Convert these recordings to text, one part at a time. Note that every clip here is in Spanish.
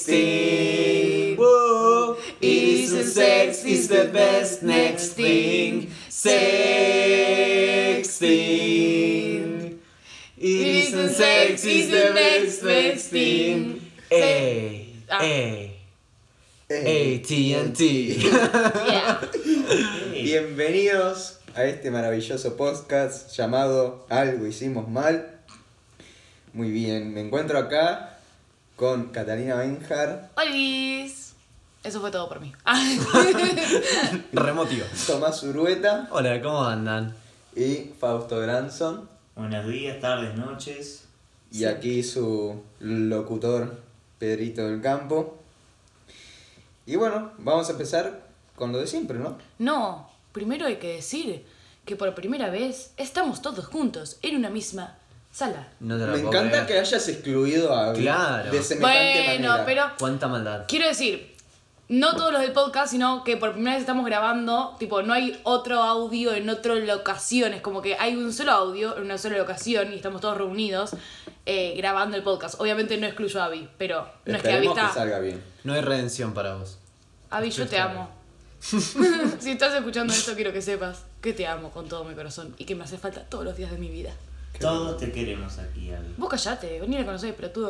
Sexting. Whoa. Isn't sex is the best next thing. Sexting. Isn't sex is the best next thing. Ey, Ah. ey, ey, TNT. Yeah. Bienvenidos a este maravilloso podcast llamado Algo Hicimos Mal. Muy bien, me encuentro acá con Catalina Benjar, Olis. Eso fue todo por mí. Remotivo. Tomás Urueta Hola, ¿cómo andan? y Fausto Granson. Buenos días, tardes, noches. Y aquí su locutor Pedrito del Campo. Y bueno, vamos a empezar con lo de siempre, ¿no? No, primero hay que decir que por primera vez estamos todos juntos en una misma sala. No te la Me puedo encanta que creer. hayas excluido a Abby Claro. de semejante Bueno, manera. pero Cuánta maldad. quiero decir, no todos los del podcast, sino que por primera vez estamos grabando, tipo, no hay otro audio en otra locación, es como que hay un solo audio en una sola locación y estamos todos reunidos eh, grabando el podcast. Obviamente no excluyo a Abby, pero no es que Abby Esperemos que está... salga bien. No hay redención para vos. Abby, yo te amo. si estás escuchando esto, quiero que sepas que te amo con todo mi corazón y que me hace falta todos los días de mi vida. Todos te queremos aquí, Abby. Vos callate, vení a conocer, pero tú.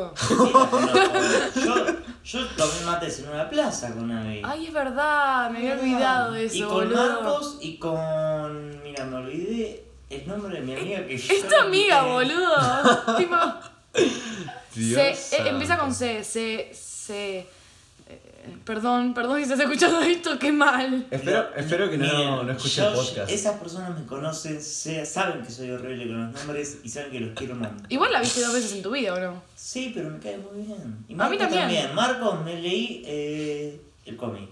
yo, yo tomé mates en una plaza con Abby. Ay, es verdad, me había olvidado de eso, Y con boludo. Marcos y con. Mira, me olvidé el nombre de mi amiga que yo. Es tu amiga, boludo. tipo. Dios eh, empieza con C, C, C. perdón, perdón si estás escuchando esto, qué mal. Espero, espero que no, Miren, no escuche yo- el podcast. Esas personas me conocen, saben que soy horrible con los nombres y saben que los quiero mucho. Igual la viste dos veces en tu vida, ¿o no? Sí, pero me cae muy bien. Y A mí Marcos también. Marcos, me leí eh, el cómic.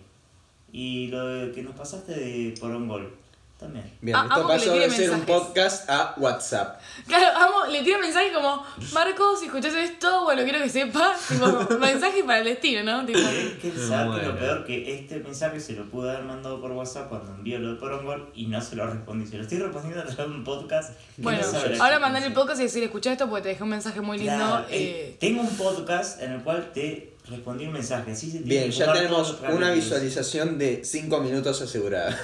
Y lo que nos pasaste de Porongol. También. Bien, Ah, esto pasó de ser un mensajes. podcast a WhatsApp. Claro, amo, le tiro mensaje como, Marcos, si escuchas esto, bueno, quiero que sepas, tipo, mensaje para el destino, ¿no? Tipo, ¿Querés que muero. lo peor que este mensaje se lo pude haber mandado por WhatsApp cuando envió lo de Porongol y no se lo respondí. Se lo estoy respondiendo a través de un podcast. bueno, no ahora mandar el podcast y decir, escucha esto porque te dejé un mensaje muy lindo. Claro, eh, eh, tengo un podcast en el cual te respondí un mensaje. Así se Bien, ya tenemos una visualización de 5 minutos asegurada.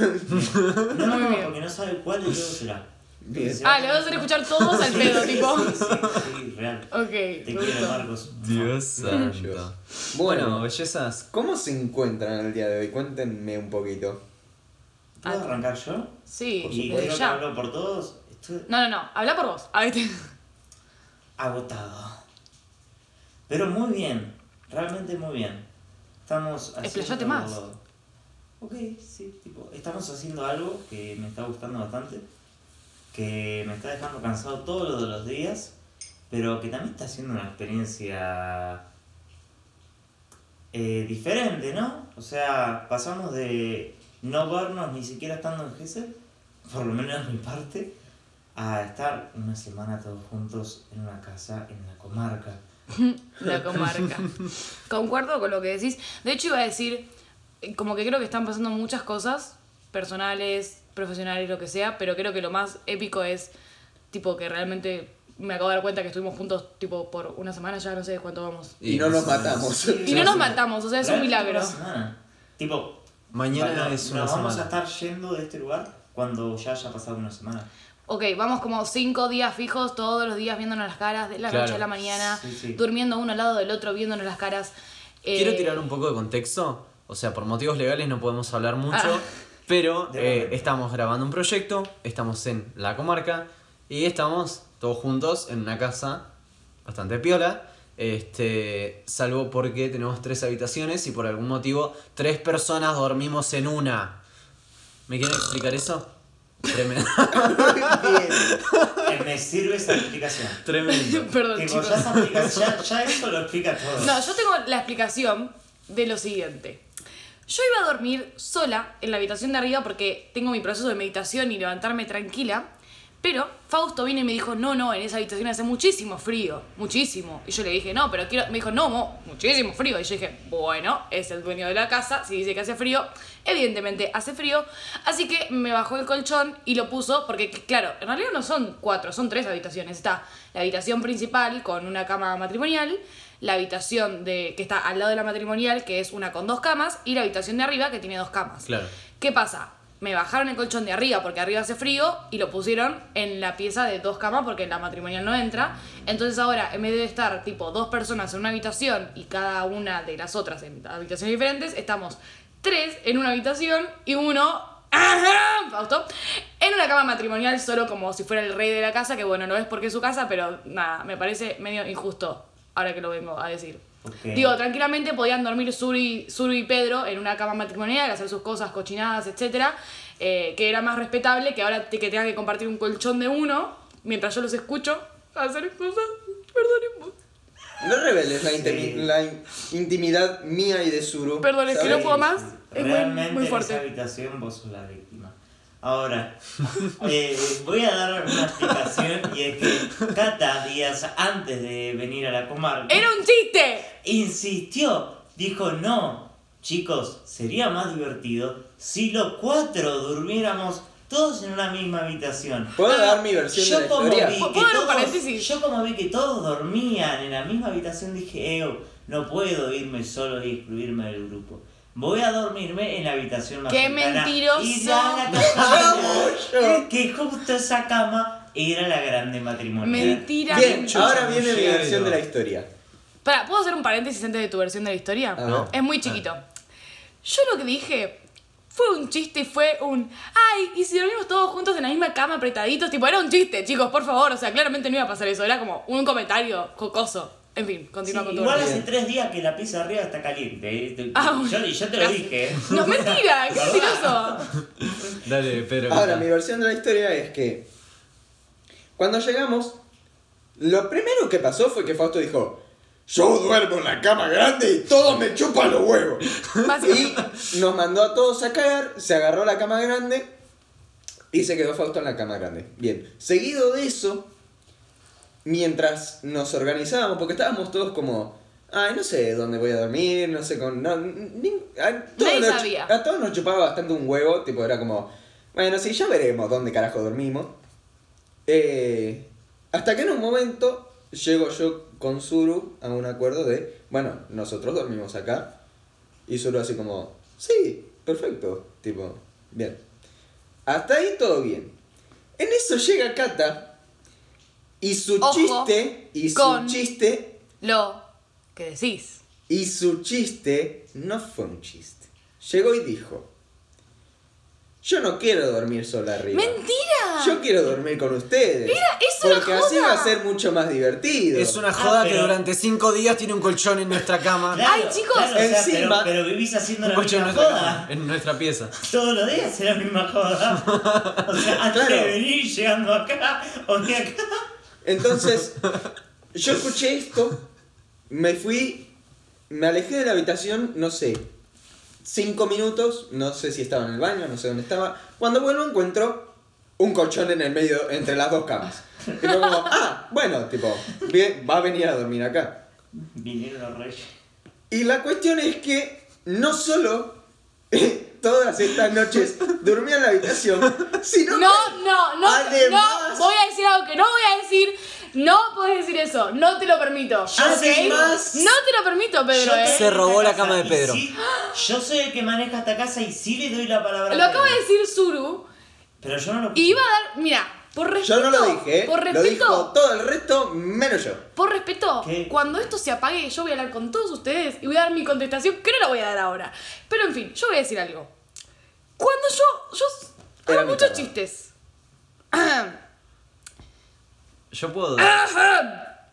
No, no, no, porque no sabe cuál de todos será. Bien. Ah, le vas a hacer escuchar todos al pedo, tipo. Sí, sí, sí, real. Ok, Te quiero. Marcos. Dios santo. Bueno, Bueno, bellezas. ¿cómo se encuentran el día de hoy? Cuéntenme un poquito. ¿Puedo arrancar yo? Sí, Por Y creo que ya. hablo por todos. Estoy No, no, no, habla por vos. Ahí te... agotado. Pero muy bien. Realmente muy bien. Estamos haciendo... Explayate más. Ok, sí, tipo, estamos haciendo algo que me está gustando bastante, que me está dejando cansado todos los días, pero que también está siendo una experiencia eh, diferente, ¿no? O sea, pasamos de no vernos ni siquiera estando en Gesell, por lo menos de mi parte, a estar una semana todos juntos en una casa en la comarca. La comarca. Concuerdo con lo que decís. De hecho, iba a decir, como que creo que están pasando muchas cosas, personales, profesionales, lo que sea, pero creo que lo más épico es, tipo, que realmente me acabo de dar cuenta que estuvimos juntos, tipo, por una semana ya, no sé cuánto vamos. Y no nos matamos. Y no nos matamos, o sea, es un milagro. Una semana. Tipo, Mañana bueno, es una nos vamos a semana. estar yendo de este lugar cuando ya haya pasado una semana. Ok, vamos como cinco días fijos, todos los días viéndonos las caras, de la Claro. noche a la mañana, Sí, sí. durmiendo uno al lado del otro, viéndonos las caras. Eh, Quiero tirar un poco de contexto. O sea, por motivos legales no podemos hablar mucho. Ah. Pero eh, estamos grabando un proyecto, estamos en la comarca y estamos todos juntos en una casa bastante piola. Este, salvo porque tenemos tres habitaciones y por algún motivo tres personas dormimos en una. ¿Me quieren explicar eso? Tremendo. Eh, me sirve esa explicación. Tremendo. Perdón, Tipo, chicos. ya eso lo explica todo. No, yo tengo la explicación de lo siguiente. Yo iba a dormir sola en la habitación de arriba porque tengo mi proceso de meditación y levantarme tranquila, Pero Fausto vino y me dijo, no, no, en esa habitación hace muchísimo frío, muchísimo. Y yo le dije, no, pero quiero, me dijo, no, mo, muchísimo frío. Y yo dije, bueno, es el dueño de la casa, si dice que hace frío, evidentemente hace frío. Así que me bajó el colchón y lo puso, porque claro, en realidad no son cuatro, son tres habitaciones. Está la habitación principal con una cama matrimonial, la habitación de, que está al lado de la matrimonial, que es una con dos camas, y la habitación de arriba, que tiene dos camas. Claro. ¿Qué pasa? Me bajaron el colchón de arriba porque arriba hace frío y lo pusieron en la pieza de dos camas porque la matrimonial no entra. Entonces ahora, en vez de estar tipo dos personas en una habitación y cada una de las otras en habitaciones diferentes, estamos tres en una habitación y uno. Fausto, en una cama matrimonial solo como si fuera el rey de la casa, que bueno, no es porque es su casa, pero nada, me parece medio injusto ahora que lo vengo a decir. Digo, tranquilamente podían dormir Suri, Suri y Pedro en una cama matrimonial, hacer sus cosas cochinadas, etc. que era más respetable que ahora te- que tengan que compartir un colchón de uno mientras yo los escucho hacer cosas. Perdón, No reveles la, Sí. intimi- la in- intimidad mía y de Suru. Perdón, es que no puedo más. Es Realmente muy en fuerte. esa habitación vos sos la víctima. Ahora, eh, voy a dar una explicación y es que Cata días antes de venir a la comarca ¡Era un chiste! insistió, dijo no, chicos, sería más divertido si los cuatro durmiéramos todos en una misma habitación. ¿Puedo dar mi versión Yo de la como historia? vi ¿Puedo que dar un todos- paréntesis? Yo como vi que todos dormían en la misma habitación dije, Eo, no puedo irme solo y excluirme del grupo. Voy a dormirme en la habitación más ¡Qué cercana". mentiroso! Y da la que, justo esa cama era la grande matrimonial. Mentira. Bien, ahora viene mi versión de la historia. Para, ¿puedo hacer un paréntesis antes de tu versión de la historia? Ah, no. Es muy chiquito. Yo lo que dije fue un chiste y fue un. ¡Ay! Y si dormimos todos juntos en la misma cama, apretaditos. Tipo, era un chiste, chicos, por favor. O sea, claramente no iba a pasar eso. Era como un comentario jocoso. En fin, continúa Sí, con tu igual hace tres días que la pizza arriba está caliente. ¿eh? Ah, yo, y yo te lo dije. No, mentira, qué mentiroso. Dale, Pedro. Ahora, mi versión de la historia es que cuando llegamos, lo primero que pasó fue que Fausto dijo, yo duermo en la cama grande y todos me chupan los huevos. Y nos mandó a todos a caer, se agarró la cama grande y se quedó Fausto en la cama grande. Bien, seguido de eso, mientras nos organizábamos, porque estábamos todos como, ay, no sé dónde voy a dormir, no sé con... No, ni- a, todos Nadie nos, sabía. a todos nos chupaba bastante un huevo, tipo, era como, bueno, sí, ya veremos dónde carajo dormimos. Eh, hasta que en un momento llego yo con Zuru a un acuerdo de, bueno, nosotros dormimos acá. Y Zuru así como, sí, perfecto, tipo, bien. Hasta ahí todo bien. En eso llega Kata y su Ojo chiste, y su con- chiste, Lo que decís. y su chiste no fue un chiste. Llegó y dijo, yo no quiero dormir sola arriba. ¡Mentira! Yo quiero dormir con ustedes. Mira, es una Porque así joda. va a ser mucho más divertido. Es una Ah, joda que pero- durante cinco días tiene un colchón en nuestra cama. Claro, Ay, chicos, claro, o sea, encima- pero, pero vivís haciendo Un la colchón en misma nuestra joda. cama, en nuestra pieza. Todos los días es la misma joda. O sea, antes Claro. de venir llegando acá o de acá. Entonces, yo escuché esto, me fui, me alejé de la habitación, no sé, cinco minutos, no sé si estaba en el baño, no sé dónde estaba. Cuando vuelvo encuentro un colchón en el medio, entre las dos camas. Y como, ah, bueno, tipo, bien, va a venir a dormir acá. Vinieron los reyes. Y la cuestión es que no solo todas estas noches dormía en la habitación, sino No, que no, no, Además- no, voy a decir algo que no voy a decir. No puedes decir eso, no te lo permito. Yo ¿ok? sé más. No te lo permito, Pedro, eh. Se robó la cama de Pedro. sí, yo soy el que maneja esta casa y sí le doy la palabra. a Lo acaba de decir Zuru Pero yo no lo y iba a dar, mira, por respeto. yo no lo dije, ¿eh? Por lo respeto. dijo todo el resto menos yo. Por respeto, ¿Qué? cuando esto se apague, yo voy a hablar con todos ustedes y voy a dar mi contestación, que no la voy a dar ahora. Pero en fin, yo voy a decir algo. Cuando yo, yo Era hago muchos chistes. Yo puedo.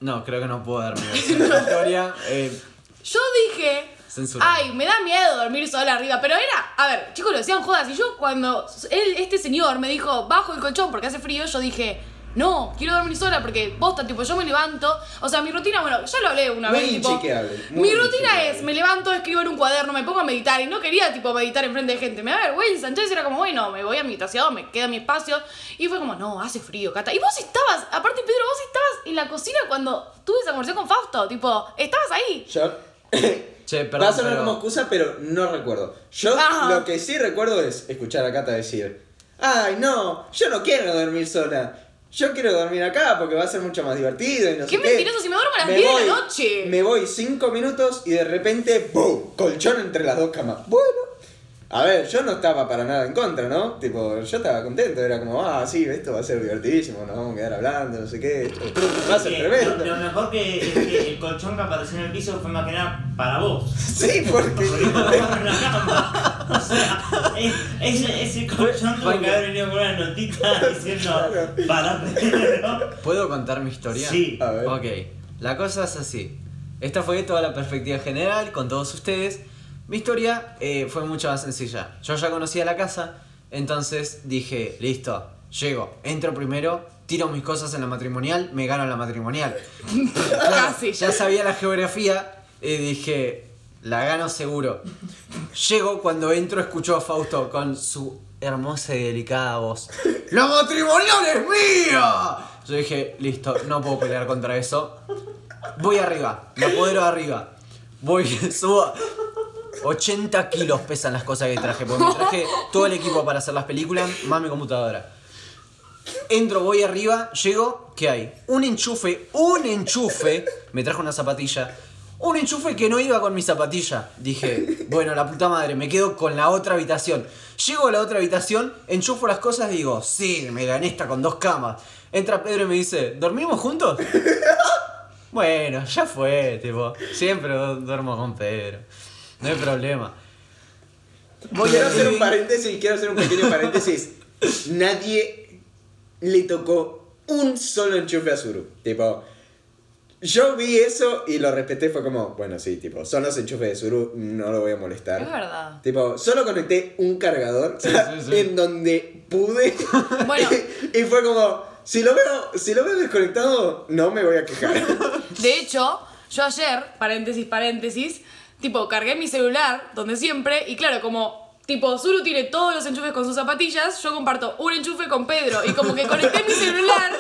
No, creo que no puedo dar mi versión de la historia. Eh, Yo dije, Ay, me da miedo dormir sola arriba. Pero era, a ver, chicos, lo decían jodas. Y yo cuando él, este señor me dijo, bajo el colchón porque hace frío, yo dije, no, quiero dormir sola porque posta, tipo, yo me levanto. O sea, mi rutina, bueno, ya lo hablé una Muy vez. Tipo, muy mi rutina es, me levanto, escribo en un cuaderno, me pongo a meditar. Y no quería, tipo, meditar enfrente de gente. Me da vergüenza. Entonces era como, bueno, me voy a mi habitación, me quedo en mi espacio. Y fue como, no, hace frío, Cata. Y vos estabas, aparte, Pedro, vos estabas en la cocina cuando tuve esa conversación con Fausto. Tipo, estabas ahí. Yo. Che, Va perdón, a sonar pero- como excusa, pero no recuerdo. Yo Ajá. lo que sí recuerdo es escuchar a Cata decir: Ay, no, yo no quiero dormir sola. Yo quiero dormir acá porque va a ser mucho más divertido y no Qué sé qué. mentiroso, si me duermo a las Me 10 de la voy- noche. Me voy cinco minutos y de repente, ¡boom! Colchón entre las dos camas. Bueno. A ver, yo no estaba para nada en contra, ¿no? Tipo, yo estaba contento, era como, ah, sí, esto va a ser divertidísimo, nos vamos a quedar hablando, no sé qué, esto va a ser tremendo. Lo, lo mejor que es que el colchón que apareció en el piso fue más que nada para vos. Sí, porque... Porque no estaba en la cama. O sea, es- ese, ese colchón tuvo que haber venido con una notita diciendo para Pedro. ¿Puedo contar mi historia? Sí. A ver. Ok, la cosa es así. Esta fue toda la perspectiva general con todos ustedes. Mi historia eh, fue mucho más sencilla. Yo ya conocía la casa, entonces dije, listo, llego, entro primero, tiro mis cosas en la matrimonial, me gano la matrimonial. Casi. Ya sabía la geografía y dije, la gano seguro. Llego, cuando entro, escucho a Fausto con su hermosa y delicada voz. ¡La matrimonial es mía! Yo dije, listo, no puedo pelear contra eso. Voy arriba, me apodero arriba. Voy, subo. 80 kilos pesan las cosas que traje, porque me traje todo el equipo para hacer las películas, más mi computadora. Entro, voy arriba, llego, ¿qué hay? Un enchufe, un enchufe, me trajo una zapatilla. Un enchufe que no iba con mi zapatilla. Dije, bueno, la puta madre, me quedo con la otra habitación. Llego a la otra habitación, enchufo las cosas y digo, sí, me gané esta con dos camas. Entra Pedro y me dice, ¿dormimos juntos? Bueno, ya fue, tipo, siempre du- duermo con Pedro. No hay problema. Voy quiero al hacer un living. paréntesis, quiero hacer un pequeño paréntesis. Nadie le tocó un solo enchufe a Zuru. Tipo, yo vi eso y lo respeté, fue como, bueno, sí, tipo, son los enchufes de Zuru, no lo voy a molestar. Es verdad. Tipo, solo conecté un cargador Sí, sí, sí. en donde pude. Bueno. y fue como, si lo veo, si lo veo desconectado, no me voy a quejar. De hecho, yo ayer, paréntesis, paréntesis, tipo, cargué mi celular, donde siempre, y claro, como, tipo, Zuru tiene todos los enchufes con sus zapatillas, yo comparto un enchufe con Pedro, y como que conecté mi celular,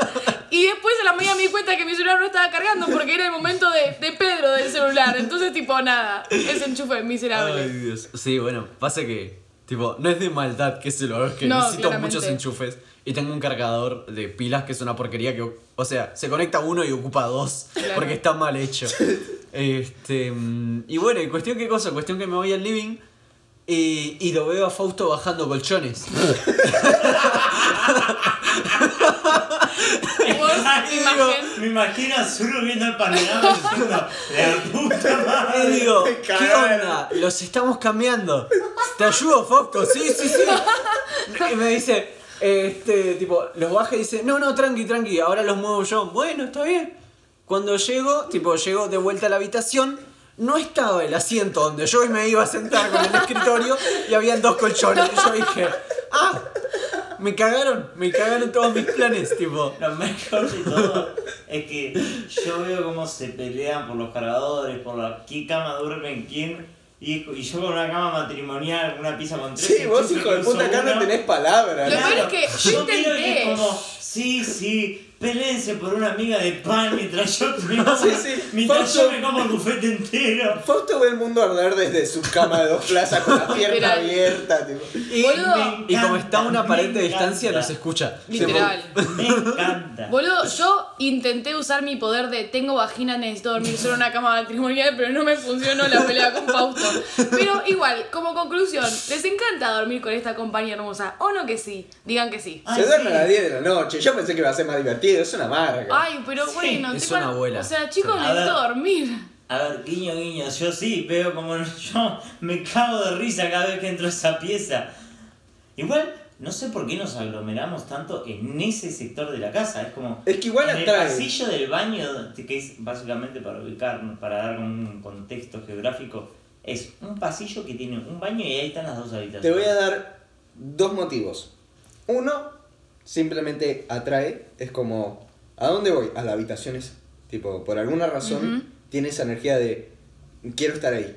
y después a la mañana me di cuenta que mi celular no estaba cargando porque era el momento de, de Pedro del celular, entonces, tipo, nada, ese enchufe es miserable. Ay, Dios. Sí, bueno, pasa que, tipo, no es de maldad que se lo es que No, necesito claramente. muchos enchufes. Y tengo un cargador de pilas que es una porquería que, o sea, se conecta uno y ocupa dos. Claro. Porque está mal hecho. este. mm, Y bueno, y cuestión qué cosa, cuestión que me voy al living y, y lo veo a Fausto bajando colchones. Me imagino a Zuru viendo el panorama diciendo, la puta madre. Y digo, ¿qué onda? Los estamos cambiando. ¿Te ayudo, Fausto? Sí, sí, sí. Y me dice, este, tipo, los baja y dice, no, no, tranqui, tranqui, ahora los muevo yo. Bueno, está bien. Cuando llego, tipo, llego de vuelta a la habitación, no estaba el asiento donde yo me iba a sentar con el escritorio y habían dos colchones. Y yo dije, ah, me cagaron, me cagaron todos mis planes, tipo. Lo mejor de todo es que yo veo cómo se pelean por los cargadores, por la qué cama duerme en quién. Y, y yo con una cama matrimonial, una pieza con tres. Sí, vos hijo de puta acá no tenés palabras. Lo peor es que yo miro y intenté. sí, sí, peleense por una amiga de pan mientras yo Sí, sí, mientras Fausto- yo me como el bufete entero. Fausto ve el mundo arder desde su cama de dos plazas con la pierna abierta. Tipo. Y, como está a una Me pared de encanta. distancia, nos escucha. Literal. Me encanta. Boludo, yo intenté usar mi poder de tengo vagina, necesito dormir solo en una cama matrimonial, pero no me funcionó la pelea con Fausto. Pero igual, como conclusión, les encanta dormir con esta compañía hermosa. ¿O no que sí? Digan que sí. Ay, Se duerme sí. a las 10 de la noche. Yo pensé que iba a ser más divertido. Es una marca. Ay, pero Sí, bueno, es una abuela. O sea, chicos, Sí. Necesito ver. dormir. A ver, guiño, guiño, yo sí veo como yo me cago de risa cada vez que entro a esa pieza. Igual, no sé por qué nos aglomeramos tanto en ese sector de la casa. Es como. Es que igual en el pasillo del baño, que es básicamente para ubicar, para dar un contexto geográfico, es un pasillo que tiene un baño y ahí están las dos habitaciones. Te voy a dar dos motivos. Uno, simplemente atrae, es como, ¿a dónde voy? A la habitación esa. Tipo, por alguna razón tiene esa energía de, quiero estar ahí.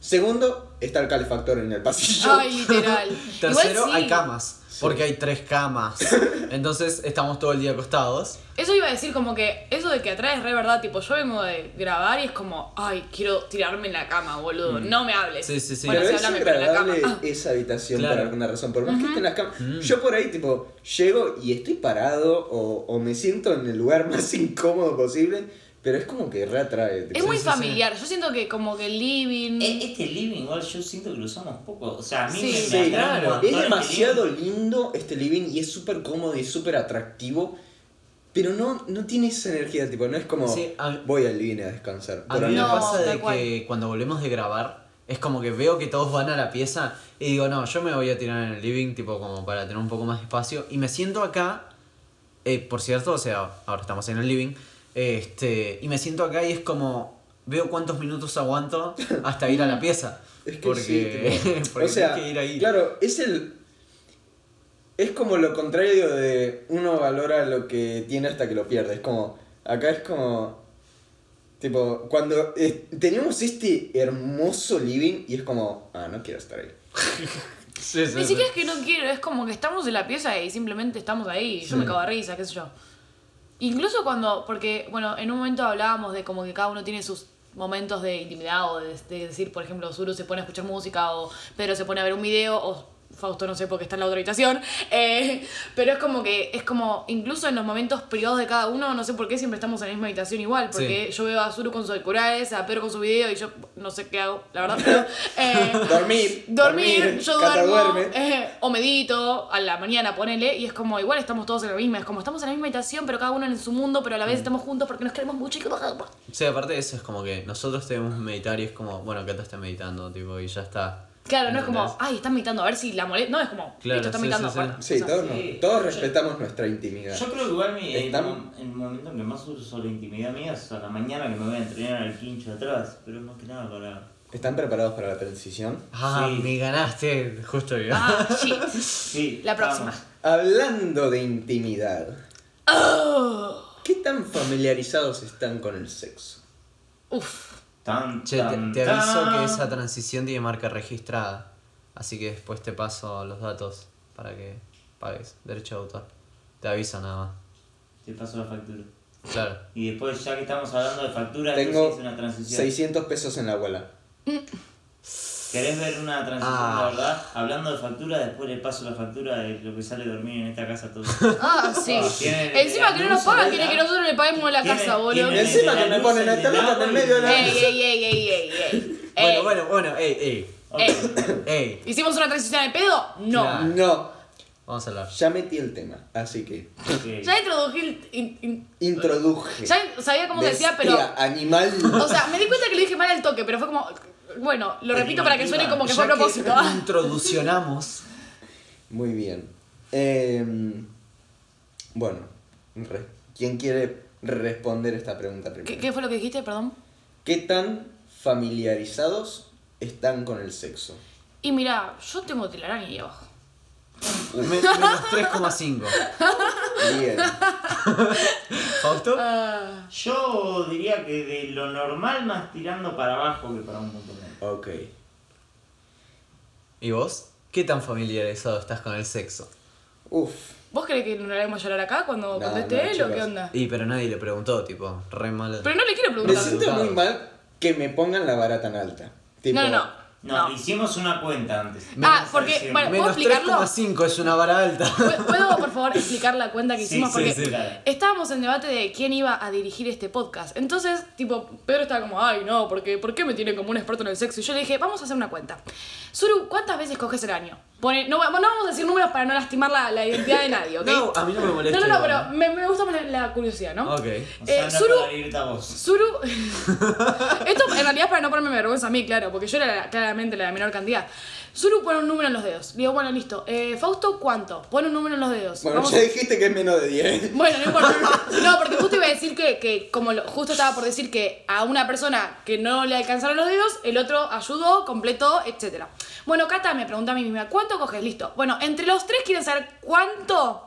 Segundo, está el calefactor en el pasillo. Ay, literal. Tercero, Igual sí. hay camas. Porque hay tres camas. Entonces estamos todo el día acostados. Eso iba a decir como que eso de que atrae es re verdad, tipo yo vengo de grabar y es como, ay, quiero tirarme en la cama, boludo, no me hables. Sí, sí, sí. Bueno, Pero sí, es en la cama. agradable Ah. esa habitación Claro. por alguna razón. Por más que esté en las camas. Yo por ahí, tipo, llego y estoy parado o, o me siento en el lugar más incómodo posible. Pero es como que reatrae. Es muy familiar, yo siento que como que el living... E- Este living igual yo siento que lo usamos poco. O sea, a mí Sí. me, me Sí, atrae un claro. montón Es demasiado lindo este living y es súper cómodo y es súper atractivo. Pero no, no tiene esa energía, tipo, no es como Sí, a- voy al living a descansar. A Por mí me. No, pasa tal de cual. que cuando volvemos de grabar, es como que veo que todos van a la pieza y digo, no, yo me voy a tirar en el living, tipo como para tener un poco más de espacio. Y me siento acá, eh, por cierto, o sea, ahora estamos en el living, este, y me siento acá y es como, veo cuántos minutos aguanto hasta ir a la pieza. Es que porque sí, porque o sea, tienes que ir ahí. claro, es el... Es como lo contrario de uno valora lo que tiene hasta que lo pierde. Es como, acá es como... Tipo, cuando eh, teníamos este hermoso living y es como, ah, no quiero estar ahí. Sí, sí, Ni sí. siquiera es que no quiero, es como que estamos en la pieza y simplemente estamos ahí. Yo me cago de risa, qué sé yo. Incluso cuando, porque, bueno, en un momento hablábamos de como que cada uno tiene sus momentos de intimidad o de, de decir, por ejemplo, Zuru se pone a escuchar música o Pedro se pone a ver un video o Fausto no sé porque está en la otra habitación. Eh, pero es como que, es como, incluso en los momentos privados de cada uno, no sé por qué siempre estamos en la misma habitación igual. Porque yo veo a Zuru con sus auriculares, a Pedro con su video y yo no sé qué hago, la verdad. Pero, eh, Dormir. dormir, yo duermo, eh, o medito, a la mañana ponele, y es como, igual estamos todos en la misma, es como estamos en la misma habitación, pero cada uno en su mundo, pero a la vez estamos juntos porque nos queremos mucho y que Sí, aparte de eso es como que nosotros tenemos que meditar y es como, bueno, Cata está meditando, tipo, y ya está. Claro, no es como, ay, están meditando, a ver si la molesta, no, es como, Claro, listo, están sí, meditando. sí, sí. Sí, todos, no- todos Yo- respetamos nuestra intimidad. Yo creo que igual mi, el, el momento en que más uso la intimidad mía es a la mañana que me voy a entrenar al quincho atrás, pero es más que nada para... ¿Están preparados para la transición? Ah, Sí. me ganaste, justo bien. Ah. Sí, La próxima. vamos. Hablando de intimidad, Oh. ¿qué tan familiarizados están con el sexo? Uf. Tan, Che, te, tan, te aviso tan. que esa transición tiene marca registrada. Así que después te paso los datos para que pagues derecho de autor. Te aviso nada más. Te paso la factura. Claro. Y después, ya que estamos hablando de factura, Tengo es una transición. 600 pesos en la abuela. ¿Querés ver una transición, Ah. la verdad? Hablando de factura, después le paso la factura de lo que sale dormir en esta casa todo. Ah, sí. Tienen Encima la que no nos pagan, la- quiere que nosotros le paguemos la casa, boludo. encima que la me ponen el a del esta nota agua en medio de la- Ey, ey, ey, ey, ey, ey. Bueno, bueno, bueno, ey, ey. Ey. Ey. ¿Hicimos una transición de pedo? No. No, Vamos a hablar. ya metí el tema, así que. Ya introduje el... in- in- introduje. ya sabía cómo se decía, pero... Animal. O sea, me di cuenta que lo dije mal al toque, pero fue como... Bueno, lo repito para que suene como que fue a propósito. ¿ah? introduccionamos. Muy bien. Em, bueno, re- ¿quién quiere responder esta pregunta primero? ¿Qué, qué fue lo que dijiste, perdón? ¿Qué tan familiarizados están con el sexo? Y mira, yo tengo telaraña ahí abajo. Me- menos 3,5. Bien. ¿Fausto? Ah, Yo diría que de lo normal más tirando para abajo que para un punto medio. Ok. ¿Y vos? ¿Qué tan familiarizado estás con el sexo? Uf. ¿Vos crees que no le a llorar acá cuando No, conteste no, él o chicos. qué onda? Y pero nadie le preguntó, tipo, re mal. Pero no le quiero Me preguntar. siento muy mal que me pongan la vara tan alta. Tipo, No, no, no. No, No. hicimos una cuenta antes. Ah, porque, Sí. bueno, ¿puedo Menos explicarlo? 3,5 es una vara alta. ¿Puedo- ¿Puedo, por favor, explicar la cuenta que Sí, hicimos? sí, Porque sí, claro. estábamos en debate de quién iba a dirigir este podcast. Entonces, tipo, Pedro estaba como, ay, no, porque ¿por qué me tienen como un experto en el sexo? Y yo le dije, vamos a hacer una cuenta. Suru, ¿cuántas veces coges el año? Pone, no, no vamos a decir números para no lastimar la, la identidad de nadie, ¿ok? No, a mí no me molesta. no, no, no, pero me, me gusta más la, curiosidad, ¿no? Ok. O sea, Eh, Zuru-. Esto en realidad es para no ponerme vergüenza a mí, claro, porque yo era la- claramente la de menor cantidad. Suru pone un número en los dedos. Digo, bueno, listo. Eh, Fausto, ¿cuánto? Pone un número en los dedos. Bueno, Vamos- ya dijiste que es menos de 10. Bueno, no importa. No, porque justo iba a decir que, que como lo- justo estaba por decir que a una persona que no le alcanzaron los dedos, el otro ayudó, completó, etc. Bueno, Cata me pregunta a mí misma, ¿cuánto coges? Listo. Bueno, entre los tres quieren saber cuánto.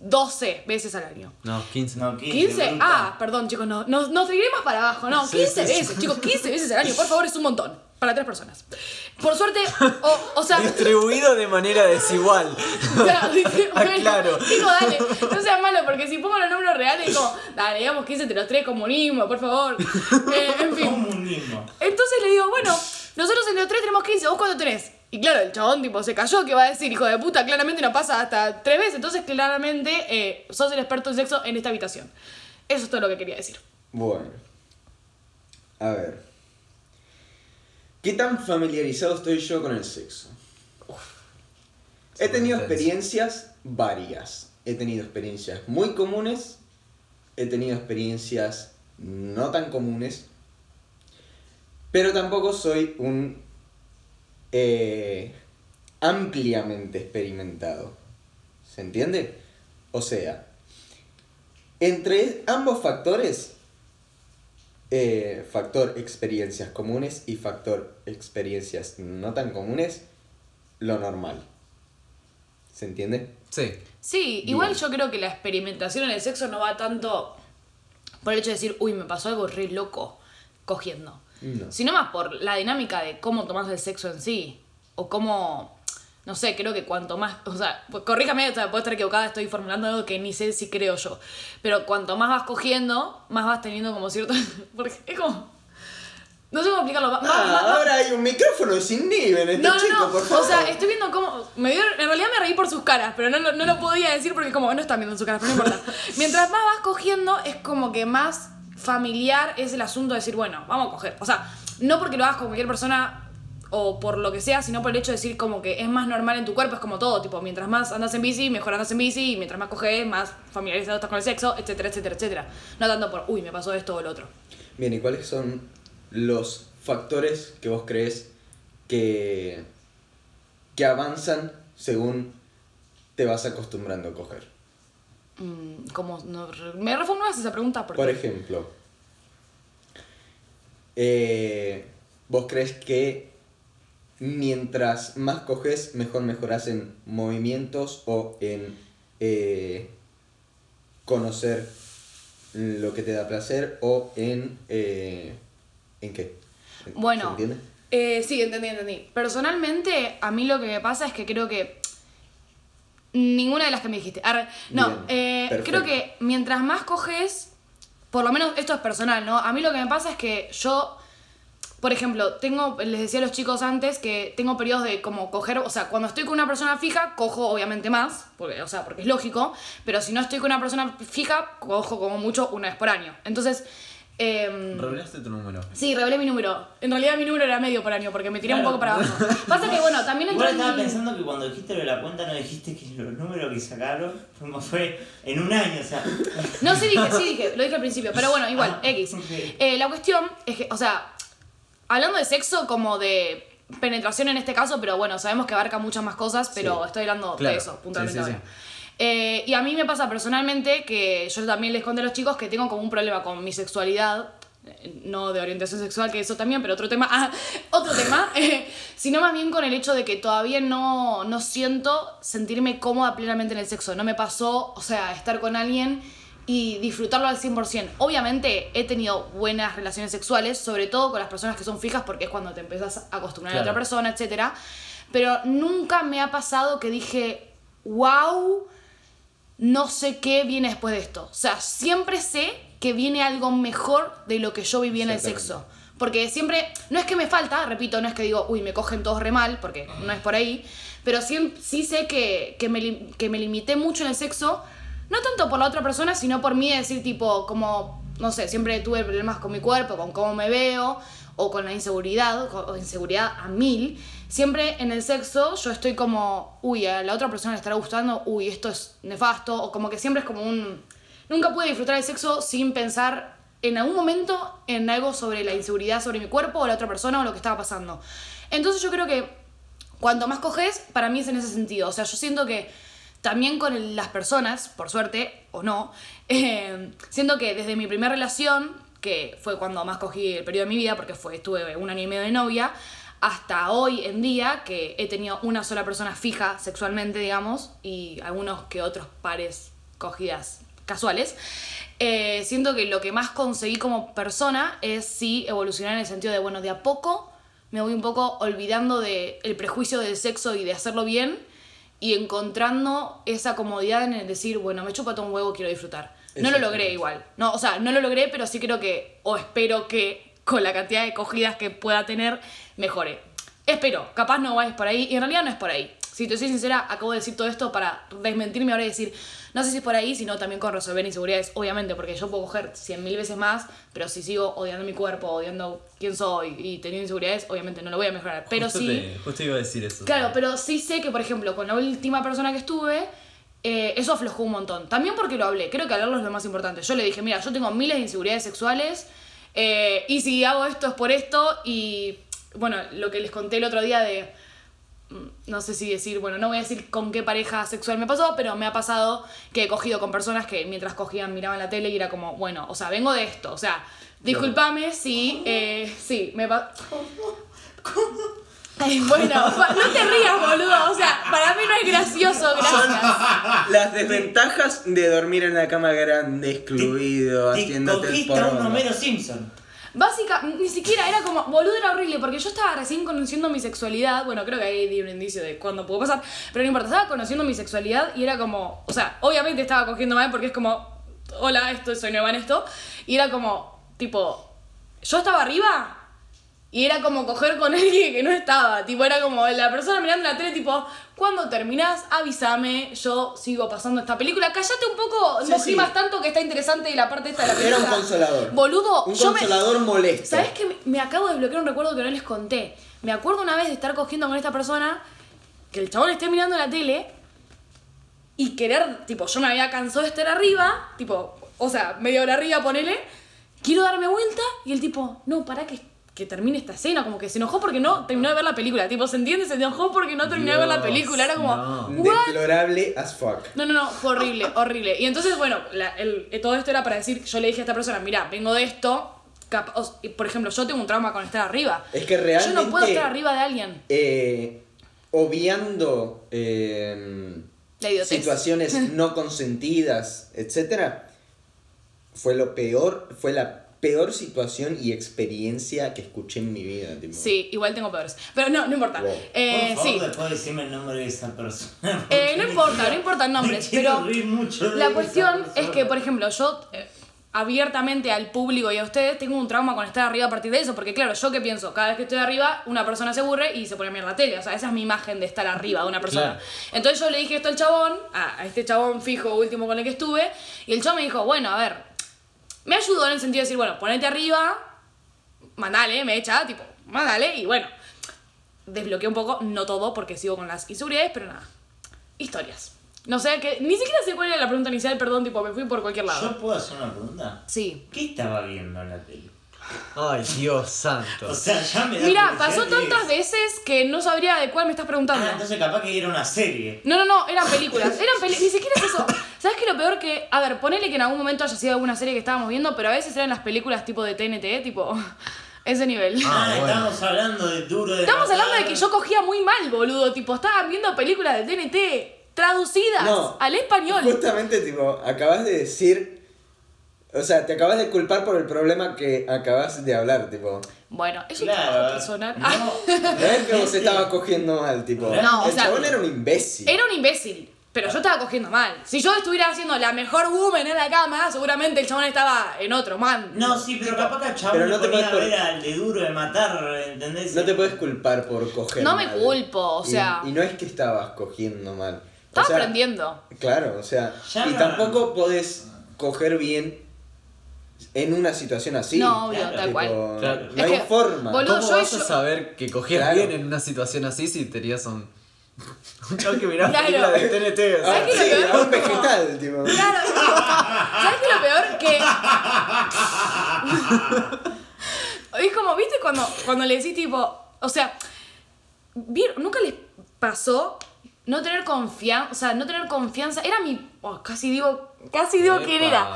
12 veces al año. No, 15. No, 15. 15, bruta. ah, perdón chicos, no, no, nos más para abajo, no, Sí, 15 sí, sí. veces, chicos, 15 veces al año, por favor, es un montón, para tres personas. Por suerte, o, o sea, Distribuido de manera desigual. Claro, bueno. Digo, dale, no seas malo, porque si pongo los números reales, como, dale, digamos 15 entre los tres, comunismo, por favor. Eh, en fin. Comunismo. Entonces le digo, bueno, nosotros entre los tres tenemos 15, ¿vos cuánto tenés? Y claro, el chabón tipo se cayó, que va a decir, hijo de puta, claramente no pasa hasta tres veces, entonces claramente eh, sos el experto en sexo en esta habitación. Eso es todo lo que quería decir. Bueno. A ver. ¿Qué tan familiarizado estoy yo con el sexo? He tenido experiencias varias. He tenido experiencias muy comunes. He tenido experiencias no tan comunes. Pero tampoco soy un eh, ampliamente experimentado. ¿Se entiende? O sea, entre ambos factores, eh, factor experiencias comunes y factor experiencias no tan comunes, lo normal. ¿Se entiende? Sí. Sí, igual yo creo que la experimentación en el sexo no va tanto por el hecho de decir, uy, me pasó algo re loco cogiendo. No. Sino más por la dinámica de cómo tomas el sexo en sí. O cómo, no sé, creo que cuanto más, o sea, pues corríjame, o sea, puedo estar equivocada, estoy formulando algo que ni sé si creo yo. Pero cuanto más vas cogiendo, más vas teniendo como cierto... Porque es como... No sé cómo explicarlo. va- Ah, va- va- ahora hay un micrófono sin nivel en este no, no, chico, no. por favor. O sea, estoy viendo cómo. Me dio, en realidad me reí por sus caras, pero no, lo- no lo podía decir porque, como no están viendo sus caras, pero no importa. Mientras más vas cogiendo, es como que más familiar es el asunto de decir, bueno, vamos a coger. O sea, no porque lo hagas con cualquier persona o por lo que sea, sino por el hecho de decir como que es más normal en tu cuerpo, es como todo, tipo, mientras más andas en bici, mejor andas en bici, y mientras más coges, más familiarizado estás con el sexo, etcétera, etcétera, etcétera. No tanto por, uy, me pasó esto o lo otro. Bien, ¿y cuáles son los factores que vos crees que, que avanzan según te vas acostumbrando a coger? Mm, ¿Cómo? No, ¿Me reformulas esa pregunta? Porque... Por ejemplo, eh, ¿vos crees que mientras más coges, mejor mejoras en movimientos o en eh, conocer lo que te da placer o en... eh, ¿En qué? Bueno, ¿Se entiende? Eh, sí, entendí, entendí. Personalmente, a mí lo que me pasa es que creo que. Ninguna de las que me dijiste. Arre. no, eh, creo que mientras más coges, por lo menos esto es personal, ¿no? A mí lo que me pasa es que yo, por ejemplo, tengo, les decía a los chicos antes que tengo periodos de como coger, o sea, cuando estoy con una persona fija, cojo obviamente más, porque, o sea, porque es lógico, pero si no estoy con una persona fija, cojo como mucho una vez por año. Entonces, em, Revelaste tu número. Sí, revelé mi número. En realidad mi número era medio por año porque me tiré un poco para abajo. Pasa que, bueno, también entró Igual estaba mi- pensando que cuando dijiste lo de la cuenta no dijiste que los números que sacaron como fue en un año, o sea. No, sí dije, sí dije, lo dije al principio, pero bueno, igual, Ah, X. Eh, la cuestión es que, o sea, hablando de sexo como de penetración en este caso, pero bueno, sabemos que abarca muchas más cosas, pero Sí. estoy hablando Claro. de eso, puntualmente Sí. Eh, y a mí me pasa personalmente que yo también les conté a los chicos que tengo como un problema con mi sexualidad, eh, no de orientación sexual, que eso también, pero otro tema, ah, otro tema, eh, sino más bien con el hecho de que todavía no, no siento sentirme cómoda plenamente en el sexo. No me pasó, o sea, estar con alguien y disfrutarlo al 100%. Obviamente he tenido buenas relaciones sexuales, sobre todo con las personas que son fijas, porque es cuando te empezás a acostumbrar a otra persona, etc. Pero nunca me ha pasado que dije, wow, no sé qué viene después de esto. O sea, siempre sé que viene algo mejor de lo que yo viví en el sexo. Porque siempre, no es que me falta, repito, no es que digo, uy, me cogen todos re mal, porque no es por ahí, pero sí, sí sé que, que, me, que me limité mucho en el sexo, no tanto por la otra persona, sino por mí, decir tipo, como, no sé, siempre tuve problemas con mi cuerpo, con cómo me veo, o con la inseguridad, o inseguridad a mil. Siempre en el sexo yo estoy como, uy, a la otra persona le estará gustando, uy, esto es nefasto, o como que siempre es como un... Nunca pude disfrutar el sexo sin pensar en algún momento en algo sobre la inseguridad sobre mi cuerpo o la otra persona o lo que estaba pasando. Entonces yo creo que cuanto más coges, para mí es en ese sentido. O sea, yo siento que también con las personas, por suerte o no, eh, siento que desde mi primera relación, que fue cuando más cogí el periodo de mi vida, porque fue, estuve un año y medio de novia, hasta hoy en día, que he tenido una sola persona fija sexualmente, digamos, y algunos que otros pares cogidas casuales. Eh, siento que lo que más conseguí como persona es sí evolucionar en el sentido de, bueno, de a poco me voy un poco olvidando del el prejuicio del sexo y de hacerlo bien y encontrando esa comodidad en el decir, bueno, me chupa todo un huevo, quiero disfrutar. No lo logré igual. No, o sea, no lo logré, pero sí creo que, o espero que con la cantidad de cogidas que pueda tener, mejore. Espero, capaz no vayas por ahí, y en realidad no es por ahí. Si te soy sincera, acabo de decir todo esto para desmentirme ahora y decir, no sé si es por ahí, sino también con resolver inseguridades, obviamente, porque yo puedo coger cien mil veces más, pero si sigo odiando mi cuerpo, odiando quién soy y teniendo inseguridades, obviamente no lo voy a mejorar. Pero justo sí. te- justo iba a decir eso. Claro, pero sí sé que, por ejemplo, con la última persona que estuve, eh, eso aflojó un montón. También porque lo hablé, creo que hablarlo es lo más importante. Yo le dije, mira, yo tengo miles de inseguridades sexuales eh, y si hago esto es por esto y, bueno, lo que les conté el otro día de, mm, no sé si decir, bueno, no voy a decir con qué pareja sexual me pasó, pero me ha pasado que he cogido con personas que mientras cogían miraban la tele y era como, bueno, o sea, vengo de esto, o sea, discúlpame si, eh, sí, me pa- Ay, bueno, no te rías, boludo. O sea, para mí no es gracioso, gracias. Las desventajas de dormir en la cama grande, excluido, Te haciéndote el un porro. Homero Simpson. Básica, ni siquiera era como, boludo, era horrible, porque yo estaba recién conociendo mi sexualidad. Bueno, creo que ahí di un indicio de cuándo pudo pasar, pero no importa, estaba conociendo mi sexualidad y era como, o sea, obviamente estaba cogiendo mal porque es como, hola, esto soy nueva en esto. Y era como, tipo, yo estaba arriba y era como coger con alguien que no estaba. Tipo, era como la persona mirando la tele, tipo, cuando terminás, avísame, yo sigo pasando esta película. Cállate un poco, Sí, no sí. tanto que está interesante y la parte esta de la Era película. un consolador. Boludo, Un yo me. consolador molesto. ¿Sabes qué? Me- acabo de desbloquear un recuerdo que no les conté. Me acuerdo una vez de estar cogiendo con esta persona, que el chabón esté mirando la tele y querer, tipo, yo me había cansado de estar arriba, tipo, o sea, media hora arriba, ponele, quiero darme vuelta y el tipo, no, para que, que termine esta escena, como que se enojó porque no terminó de ver la película, tipo, ¿se entiende? Se enojó porque no terminó de ver la película, era como, no. ¿what? Deplorable as fuck. No, no, no, fue horrible, horrible. Y entonces, bueno, la- el- eh, todo esto era para decir, yo le dije a esta persona, mira, vengo de esto, cap- o- y, por ejemplo, yo tengo un trauma con estar arriba. Es que Yo realmente. no puedo estar arriba de alguien. eh, obviando eh, La idiotez. situaciones no consentidas, etcétera, fue lo peor, fue la peor situación y experiencia que escuché en mi vida. tipo. Sí, igual tengo peores. Pero no, no importa. Wow. Eh, Por favor, sí. después decime el nombre de esa persona. Eh, no importa, no importan nombres, pero mucho la cuestión es que, por ejemplo, yo eh, abiertamente al público y a ustedes tengo un trauma con estar arriba a partir de eso, porque claro, yo que pienso, cada vez que estoy arriba, una persona se aburre y se pone a mirar la tele, o sea, esa es mi imagen de estar arriba de una persona. Claro. Entonces yo le dije esto al chabón, a, a este chabón fijo último con el que estuve, y el chabón me dijo, bueno, a ver, me ayudó en el sentido de decir, bueno, ponete arriba, mandale, me echa, tipo, mandale, y bueno, desbloqueé un poco, no todo, porque sigo con las inseguridades, pero nada, historias. No sé, que ni siquiera sé cuál era la pregunta inicial, perdón, tipo, me fui por cualquier lado. ¿Yo puedo hacer una pregunta? Sí. ¿Qué estaba viendo en la tele? Ay, Dios santo. O sea, ya me da Mira, pasó tantas es. veces que no sabría de cuál me estás preguntando. Ah, entonces capaz que era una serie. No, no, no, eran películas. Eran peli ni siquiera es eso. ¿Sabes qué? Lo peor que. A ver, ponele que en algún momento haya sido alguna serie que estábamos viendo, pero a veces eran las películas tipo de TNT, tipo. Ese nivel. Ah, Ah, bueno. estamos hablando de duro de Estamos hablando de que yo cogía muy mal, boludo. Tipo, estaban viendo películas de TNT traducidas No, al español. Justamente, tipo, acabas de decir. O sea, te acabas de culpar por el problema que acabas de hablar, tipo. Bueno, es un trabajo personal. no, No es que vos estabas cogiendo mal, tipo. No, o el sea, chabón era un imbécil. Era un imbécil, pero yo estaba cogiendo mal. Si yo estuviera haciendo la mejor woman en la cama, seguramente el chabón estaba en otro, man. No, sí, pero capaz que al chabón Pero no te puedes ver al de duro de matar, ¿entendés? No te puedes culpar por coger No me mal. culpo, o Y- sea- Y, no es que estabas cogiendo mal. O Estaba sea, aprendiendo. Claro, o sea. Ya y no- tampoco podés coger bien en una situación así. No, obvio, Claro, tal Tipo, cual. Claro. No Es hay que, forma. boludo, ¿Cómo yo- vas a saber que cogías Claro. bien en una situación así si tenías un. Un chavo que miraba Claro. de TNT? Ah, ¿Sabes sí, lo peor? a un vegetal, tipo. Claro, ¿sabes qué es lo peor? Que. es como, ¿viste cuando, cuando le decís tipo. O sea. ¿nunca les pasó no tener confianza? O sea, no tener confianza. Era mi. oh, casi digo. Casi digo quién Epa. era.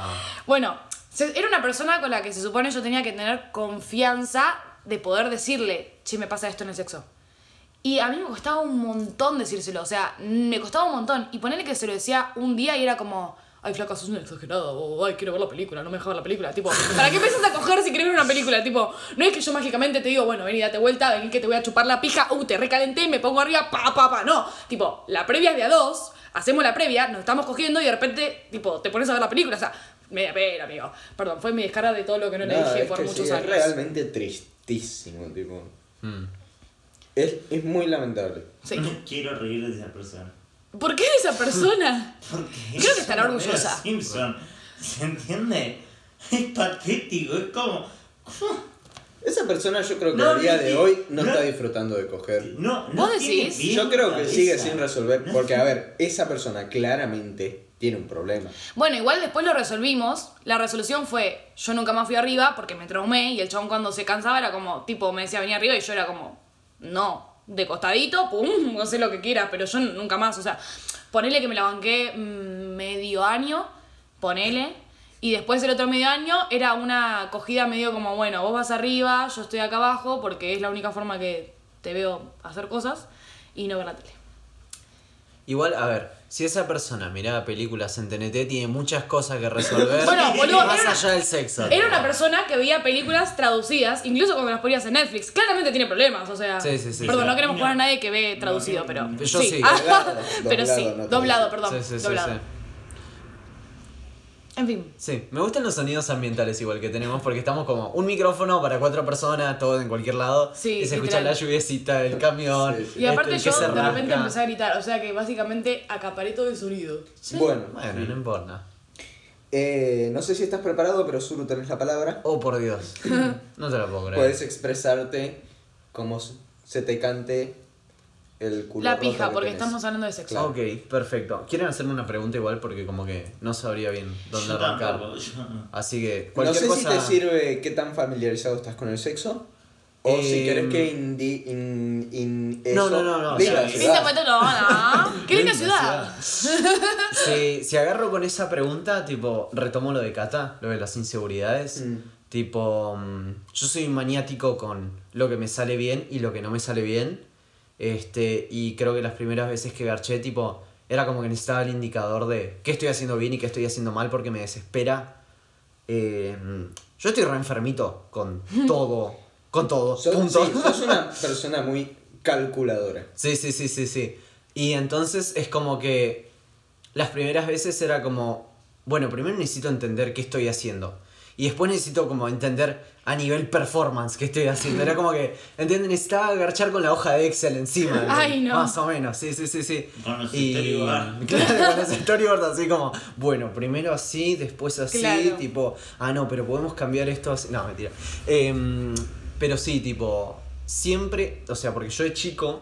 Bueno, era una persona con la que se supone yo tenía que tener confianza de poder decirle, che, me pasa esto en el sexo. Y a mí me costaba un montón decírselo, o sea, me costaba un montón. Y ponerle que se lo decía un día y era como, ay, flaca, sos una exagerada, o ay, quiero ver la película, no me dejas ver la película. Tipo, ¿para qué empiezas a coger si querés ver una película? Tipo, no es que yo mágicamente te digo, bueno, vení, date vuelta, vení que te voy a chupar la pija, uh, te recalenté, me pongo arriba, pa, pa, pa. No, tipo, la previa es de a dos, hacemos la previa, nos estamos cogiendo y de repente, tipo, te pones a ver la película, o sea, media pena, amigo. Perdón, fue mi descarga de todo lo que no le No, dije es por que muchos sí, años. Es realmente tristísimo, tipo. Mm. Es, es muy lamentable. Sí. No quiero reír de esa persona. ¿Por qué de esa persona? Porque Creo que es estará orgullosa. Simpson. ¿Se entiende? Es patético, es como. Esa persona yo creo que No, a día de hoy no, no. está disfrutando de coger. No, no ¿Vos decís? Yo creo que sigue sin resolver, porque a ver, esa persona claramente tiene un problema. Bueno, igual después lo resolvimos. La resolución fue, yo nunca más fui arriba porque me traumé y el chabón cuando se cansaba era como, tipo, me decía venía arriba y yo era como, no, de costadito, pum, no sé lo que quieras, pero yo nunca más, o sea, ponele que me la banqué mm, medio año, ponele. Y después el otro medio año era una cogida medio como, bueno, vos vas arriba, yo estoy acá abajo, porque es la única forma que te veo hacer cosas y no ver la tele. Igual, a ver, si esa persona miraba películas en TNT, tiene muchas cosas que resolver. Bueno, boludo, más allá del sexo. Era una persona que veía películas traducidas, incluso cuando las ponías en Netflix. Claramente tiene problemas, o sea. Sí, sí, sí, Perdón, sí. no queremos No. poner a nadie que ve traducido, no, pero. yo sí. Doblado, pero doblado, sí, no doblado, perdón. Sí, sí, sí, doblado. Sí. En fin. Sí, me gustan los sonidos ambientales igual que tenemos porque estamos como un micrófono para cuatro personas, todo en cualquier lado. Sí, y se escucha la lluviecita, el camión. Sí, sí. Y aparte este, yo de repente empecé a gritar, o sea que básicamente acaparé todo el sonido. Bueno, Bueno, no importa. eh, no sé si estás preparado, pero Zuru tenés la palabra. Oh, por Dios. No te lo puedo creer. Puedes expresarte como se te cante el culo La pija, que porque tenés. estamos hablando de sexo. Claro. Ok, perfecto. ¿Quieren hacerme una pregunta igual? Porque como que no sabría bien dónde Yo arrancar. tampoco, yo no. Así que No sé cosa... si te sirve qué tan familiarizado estás con el sexo. O si Em, querés que indi, in, in No, eso no, no, no, diga o sea, la sí. ciudad. Linda. Qué linda Linda ciudad. Si, si agarro con esa pregunta, tipo, retomo lo de Kata, lo de las inseguridades. Mm. Tipo, mm, yo soy maniático con lo que me sale bien y lo que no me sale bien. Este, y creo que las primeras veces que garché, tipo, era como que necesitaba el indicador de qué estoy haciendo bien y qué estoy haciendo mal porque me desespera. Eh, yo estoy re enfermito con todo, con todo, Sos, punto. sí, sos una persona muy calculadora. Sí, sí, sí, sí, sí. Y entonces es como que las primeras veces era como, bueno, primero necesito entender qué estoy haciendo. Y después necesito como entender a nivel performance qué estoy haciendo. Era como que, ¿entienden? Necesitaba agarchar con la hoja de Excel encima. Ay, no. Más o menos, sí, sí, sí, sí. Con los y. Claro, con los storyboards así como, bueno, primero así, después así, Claro. tipo, ah, no, pero podemos cambiar esto así. No, mentira. Em, pero sí, tipo, siempre, o sea, porque yo de chico,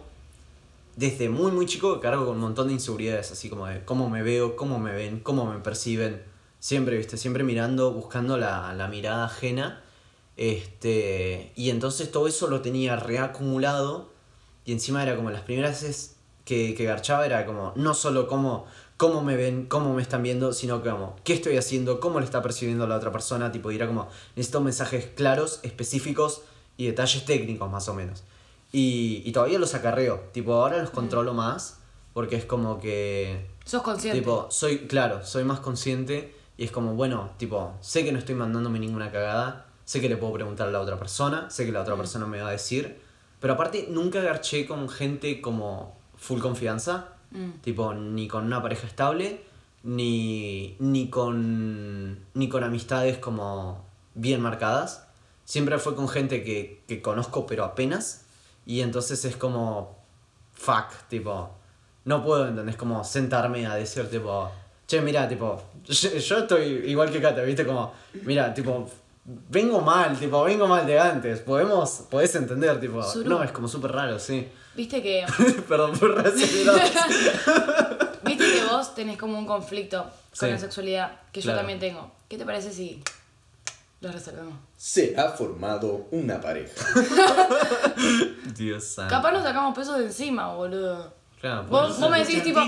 desde muy, muy chico, cargo con un montón de inseguridades, así como de cómo me veo, cómo me ven, cómo me perciben. Siempre, viste, siempre mirando, buscando la, la mirada ajena. Este, y entonces todo eso lo tenía reacumulado. Y encima era como las primeras veces que, que garchaba, era como no solo cómo, cómo me ven, cómo me están viendo, sino como qué estoy haciendo, cómo le está percibiendo la otra persona. Tipo, y era como necesito mensajes claros, específicos y detalles técnicos más o menos. Y, y todavía los acarreo. Tipo, ahora los controlo más. Porque es como que. Sos consciente. Tipo, soy, claro, soy más consciente. Y es como, bueno, tipo, sé que no estoy mandándome ninguna cagada. Sé que le puedo preguntar a la otra persona. Sé que la otra persona me va a decir. Pero aparte, nunca garché con gente como full confianza. Mm. Tipo, ni con una pareja estable. Ni, ni con. Ni con amistades como bien marcadas. Siempre fue con gente que, que conozco, pero apenas. Y entonces es como. Fuck, tipo. No puedo, ¿entendés? Como sentarme a decir, tipo. Che, mira, tipo. Yo, yo estoy igual que Kata, ¿viste? Como. Mira, tipo. Vengo mal, tipo, vengo mal de antes. Podemos. Podés entender, tipo. Suru. No, es como súper raro, sí. Viste que. Perdón por. Viste que vos tenés como un conflicto con Sí. la sexualidad, que yo Claro. también tengo. ¿Qué te parece si lo resolvemos? Se ha formado una pareja. Dios santo. Capaz nos sacamos pesos de encima, boludo. Claro, Vos, vos me decís, tipo,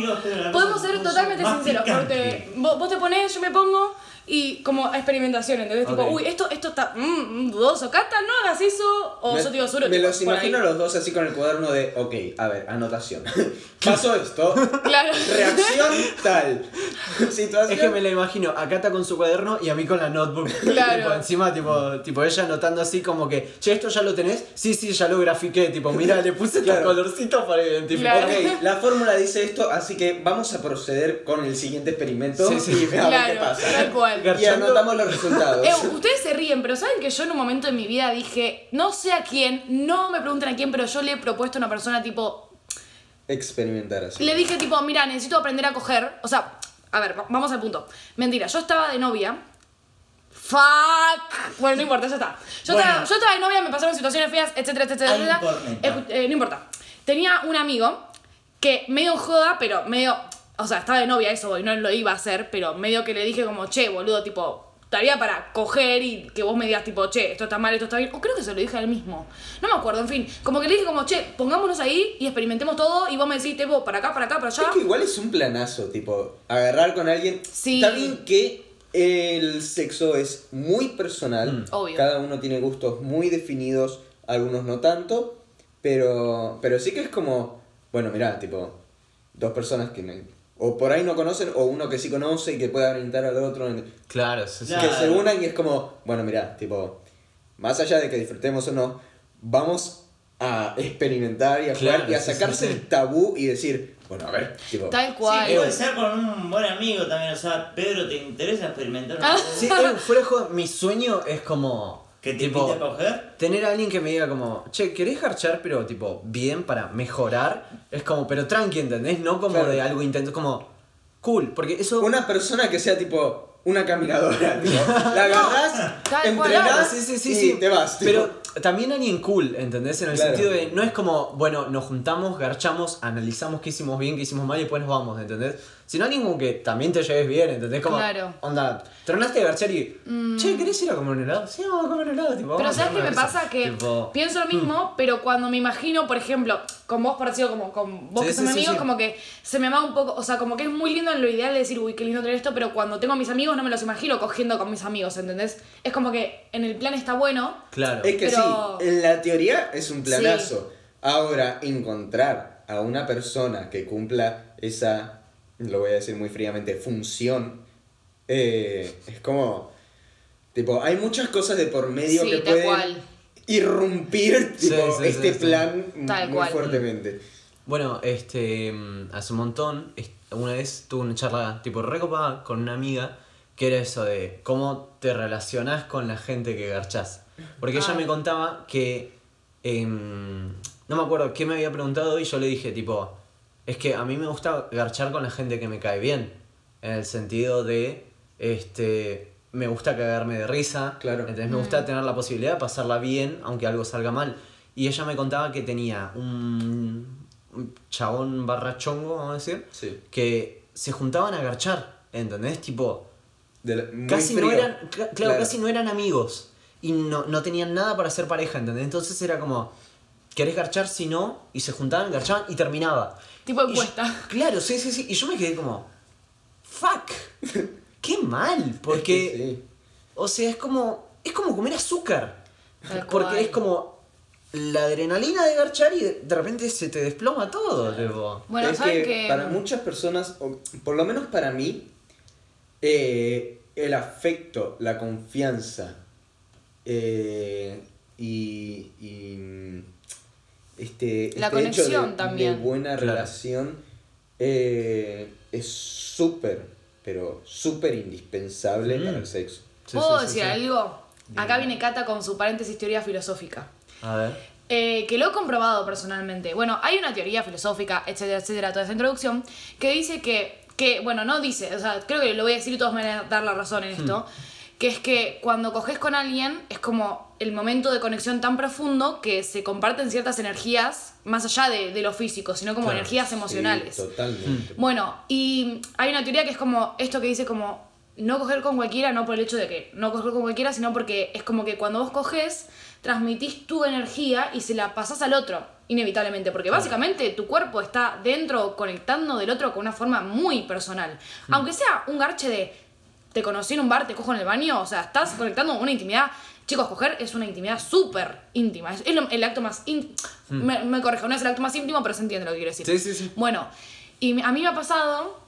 podemos ser totalmente sinceros, porque vos, vos te ponés, yo me pongo, y como experimentación, ¿entendés? Tipo, Ok. uy, esto, esto está mm, mm, dudoso, Cata, no hagas eso, o me, yo te digo seguro. me tipo, los por ahí. imagino los dos así con el cuaderno de, ok, a ver, anotación. Pasó esto, Claro. reacción tal, situación. Es que me la imagino a Cata con su cuaderno y a mí con la notebook. Claro. Tipo, encima, tipo, tipo, ella anotando así como que, che, ¿esto ya lo tenés? Sí, sí, ya lo grafiqué. Tipo, mira, le puse Claro. colorcitos para identificar. Claro. Ok, la fórmula dice esto, así que vamos a proceder con el siguiente experimento Sí, sí. y ver qué pasa. tal cual. Y Garchando. anotamos los resultados. Eh, ustedes se ríen, pero saben que yo en un momento de mi vida dije, no sé a quién, no me pregunten a quién, pero yo le he propuesto a una persona tipo, Experimentar así. le dije tipo, mira, necesito aprender a coger, o sea, a ver, va- vamos al punto. Mentira, yo estaba de novia. Fuck. Bueno, no importa, ya está. Yo, Bueno. estaba, yo estaba de novia, me pasaron situaciones feas, etcétera, etcétera, etcétera. no importa. Escu- eh, no importa. Tenía un amigo que medio joda, pero medio. O sea, estaba de novia, eso voy, no lo iba a hacer, pero medio que le dije como, che, boludo, tipo, estaría para coger y que vos me digas, tipo, che, esto está mal, esto está bien. O creo que se lo dije a él mismo. No me acuerdo, en fin. Como que le dije como, che, pongámonos ahí y experimentemos todo y vos me decís, tipo, para acá, para acá, para allá. Es que igual es un planazo, tipo, agarrar con alguien. Sí. Está bien que el sexo es muy personal. Obvio. Cada uno tiene gustos muy definidos, algunos no tanto. Pero, pero sí que es como, bueno, mirá, tipo, dos personas que me- o por ahí no conocen, o uno que sí conoce y que pueda orientar al otro. Claro, sí, sí. Que Claro. se unan y es como, bueno, mirá, tipo, más allá de que disfrutemos o no, vamos a experimentar y a jugar y a sí, sí, sacarse sí. el tabú y decir, bueno, a ver, tipo, Tal cual. Sí, puede ser con un buen amigo también. O sea, Pedro, ¿te interesa experimentar Ah. Sí, eh, fuera de juego, mi sueño es como. ¿Que te tipo, invite a coger? Tener a alguien que me diga como, che, ¿querés garchar pero tipo bien para mejorar? Es como, pero tranqui, ¿entendés? No como Claro. de algo intenso, como cool, porque eso... una persona que sea tipo una caminadora, tipo, la agarrás, cual. entrenás sí, sí, sí, y sí. te vas. tipo. Pero también alguien cool, ¿entendés? En el Claro. sentido de, no es como, bueno, nos juntamos, garchamos, analizamos qué hicimos bien, qué hicimos mal y después nos vamos, ¿entendés? Sino alguien como que también te lleves bien, ¿entendés? Como, Claro. Mm. onda, tronaste de garchar y, che, ¿querés ir a comer un helado? Sí, vamos a comer un helado, tipo, Pero ¿sabes qué me pasa? Que Tipo, pienso lo mismo, pero cuando me imagino, por ejemplo, con vos parecido como con vos Sí, que sí, son sí, amigos, sí. como que se me va un poco, o sea, como que es muy lindo en lo ideal de decir, uy, qué lindo tener esto, pero cuando tengo a mis amigos no me los imagino cogiendo con mis amigos, ¿entendés? Es como que en el plan está bueno, Claro. Es que Pero- sí, en la teoría es un planazo. Ahora, encontrar a una persona que cumpla esa, lo voy a decir muy fríamente, función, eh, es como, tipo, hay muchas cosas de por medio Sí, que pueden cual. irrumpir tipo, sí, sí, este sí. plan Tal muy cual. fuertemente. Bueno, este, mm, hace un montón, una vez tuve una charla tipo recopada con una amiga que era eso de cómo te relacionás con la gente que garchás. Porque ella Ah. me contaba que, em, no me acuerdo qué me había preguntado y yo le dije tipo, es que a mí me gusta garchar con la gente que me cae bien. En el sentido de, este, me gusta cagarme de risa. Claro. Entonces me gusta tener la posibilidad de pasarla bien, aunque algo salga mal. Y ella me contaba que tenía un, un chabón barra chongo, vamos a decir, Sí. que se juntaban a garchar, ¿entendés? Tipo, De la- casi no eran, cla- claro, casi no eran amigos. Y no, no tenían nada para ser pareja, ¿entendés? Entonces era como, ¿querés garchar? Si no, y se juntaban, garchaban y terminaba. tipo Y yo- encuesta. claro, sí, sí, sí. Y yo me quedé como, fuck, qué mal, porque... Es que sí. O sea, es como. Es como comer azúcar. Tal Porque cual. es como la adrenalina de garchar y de, repente se te desploma todo. tipo. Bueno, es ¿saben que, que para muchas personas, o por lo menos para mí, eh, el afecto, la confianza eh, y, y, este, La este hecho conexión de, también. de buena Claro. relación eh, es súper, pero súper indispensable Mm. para el sexo. Sí, ¿Puedo sí, decir sí. algo? Acá viene Cata con su paréntesis teoría filosófica. A ver. Eh, que lo he comprobado personalmente. Bueno, hay una teoría filosófica, etcétera, etcétera, toda esa introducción, que dice que, que, bueno, no dice, o sea, creo que lo voy a decir y todos me van a dar la razón en esto, que es que cuando coges con alguien es como el momento de conexión tan profundo que se comparten ciertas energías, más allá de, de lo físico, sino como Claro, energías Sí, emocionales. totalmente. Bueno, y hay una teoría que es como esto que dice como no coger con cualquiera, no por el hecho de que no coger con cualquiera, sino porque es como que cuando vos coges, transmitís tu energía y se la pasás al otro, inevitablemente, porque básicamente tu cuerpo está dentro conectando del otro con una forma muy personal. Aunque sea un garche de te conocí en un bar, te cojo en el baño, o sea, estás conectando una intimidad. Chicos, coger es una intimidad súper íntima. Es, el acto más íntimo. Me, me corrijo, no es el acto más íntimo, pero se entiende lo que quiero decir. Sí, sí, sí. Bueno, y a mí me ha pasado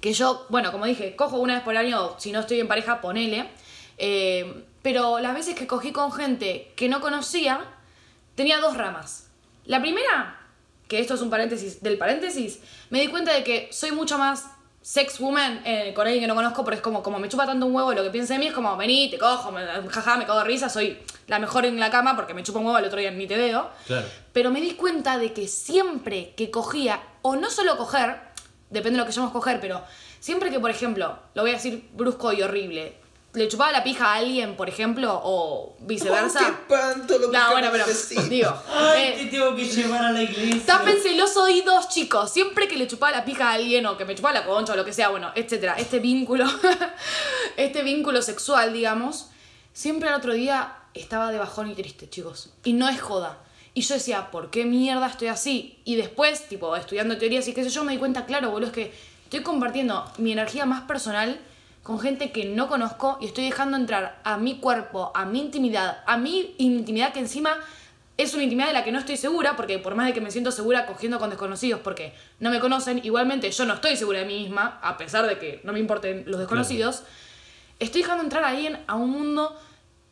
que yo, bueno, como dije, cojo una vez por año, si no estoy en pareja, ponele. eh, pero las veces que cogí con gente que no conocía, tenía dos ramas. La primera, que esto es un paréntesis del paréntesis, me di cuenta de que soy mucho más sex woman eh, con alguien que no conozco, pero es como, como me chupa tanto un huevo, lo que piensa de mí es como, vení, te cojo, me, jaja, me cago de risa, soy la mejor en la cama porque me chupa un huevo, el otro día ni te veo. Claro. Pero me di cuenta de que siempre que cogía, o no solo coger, depende de lo que llamamos coger, pero siempre que, por ejemplo, lo voy a decir brusco y horrible, le chupaba la pija a alguien, por ejemplo, o viceversa. ¡Oh, ¡Qué espanto lo que no, bueno, pero de decir! digo, Ay, eh, te tengo que llevar a la iglesia. Tápense los oídos, chicos. Siempre que le chupaba la pija a alguien o que me chupaba la concha o lo que sea, bueno, etcétera, este vínculo, este vínculo sexual, digamos, siempre al otro día estaba de bajón y triste, chicos. Y no es joda. Y yo decía, ¿por qué mierda estoy así? Y después, tipo, estudiando teorías y qué sé yo, me di cuenta, claro, boludo, es que estoy compartiendo mi energía más personal con gente que no conozco y estoy dejando entrar a mi cuerpo, a mi intimidad, a mi intimidad que encima es una intimidad de la que no estoy segura, porque por más de que me siento segura cogiendo con desconocidos porque no me conocen, igualmente yo no estoy segura de mí misma, a pesar de que no me importen los desconocidos, estoy dejando entrar a alguien a un mundo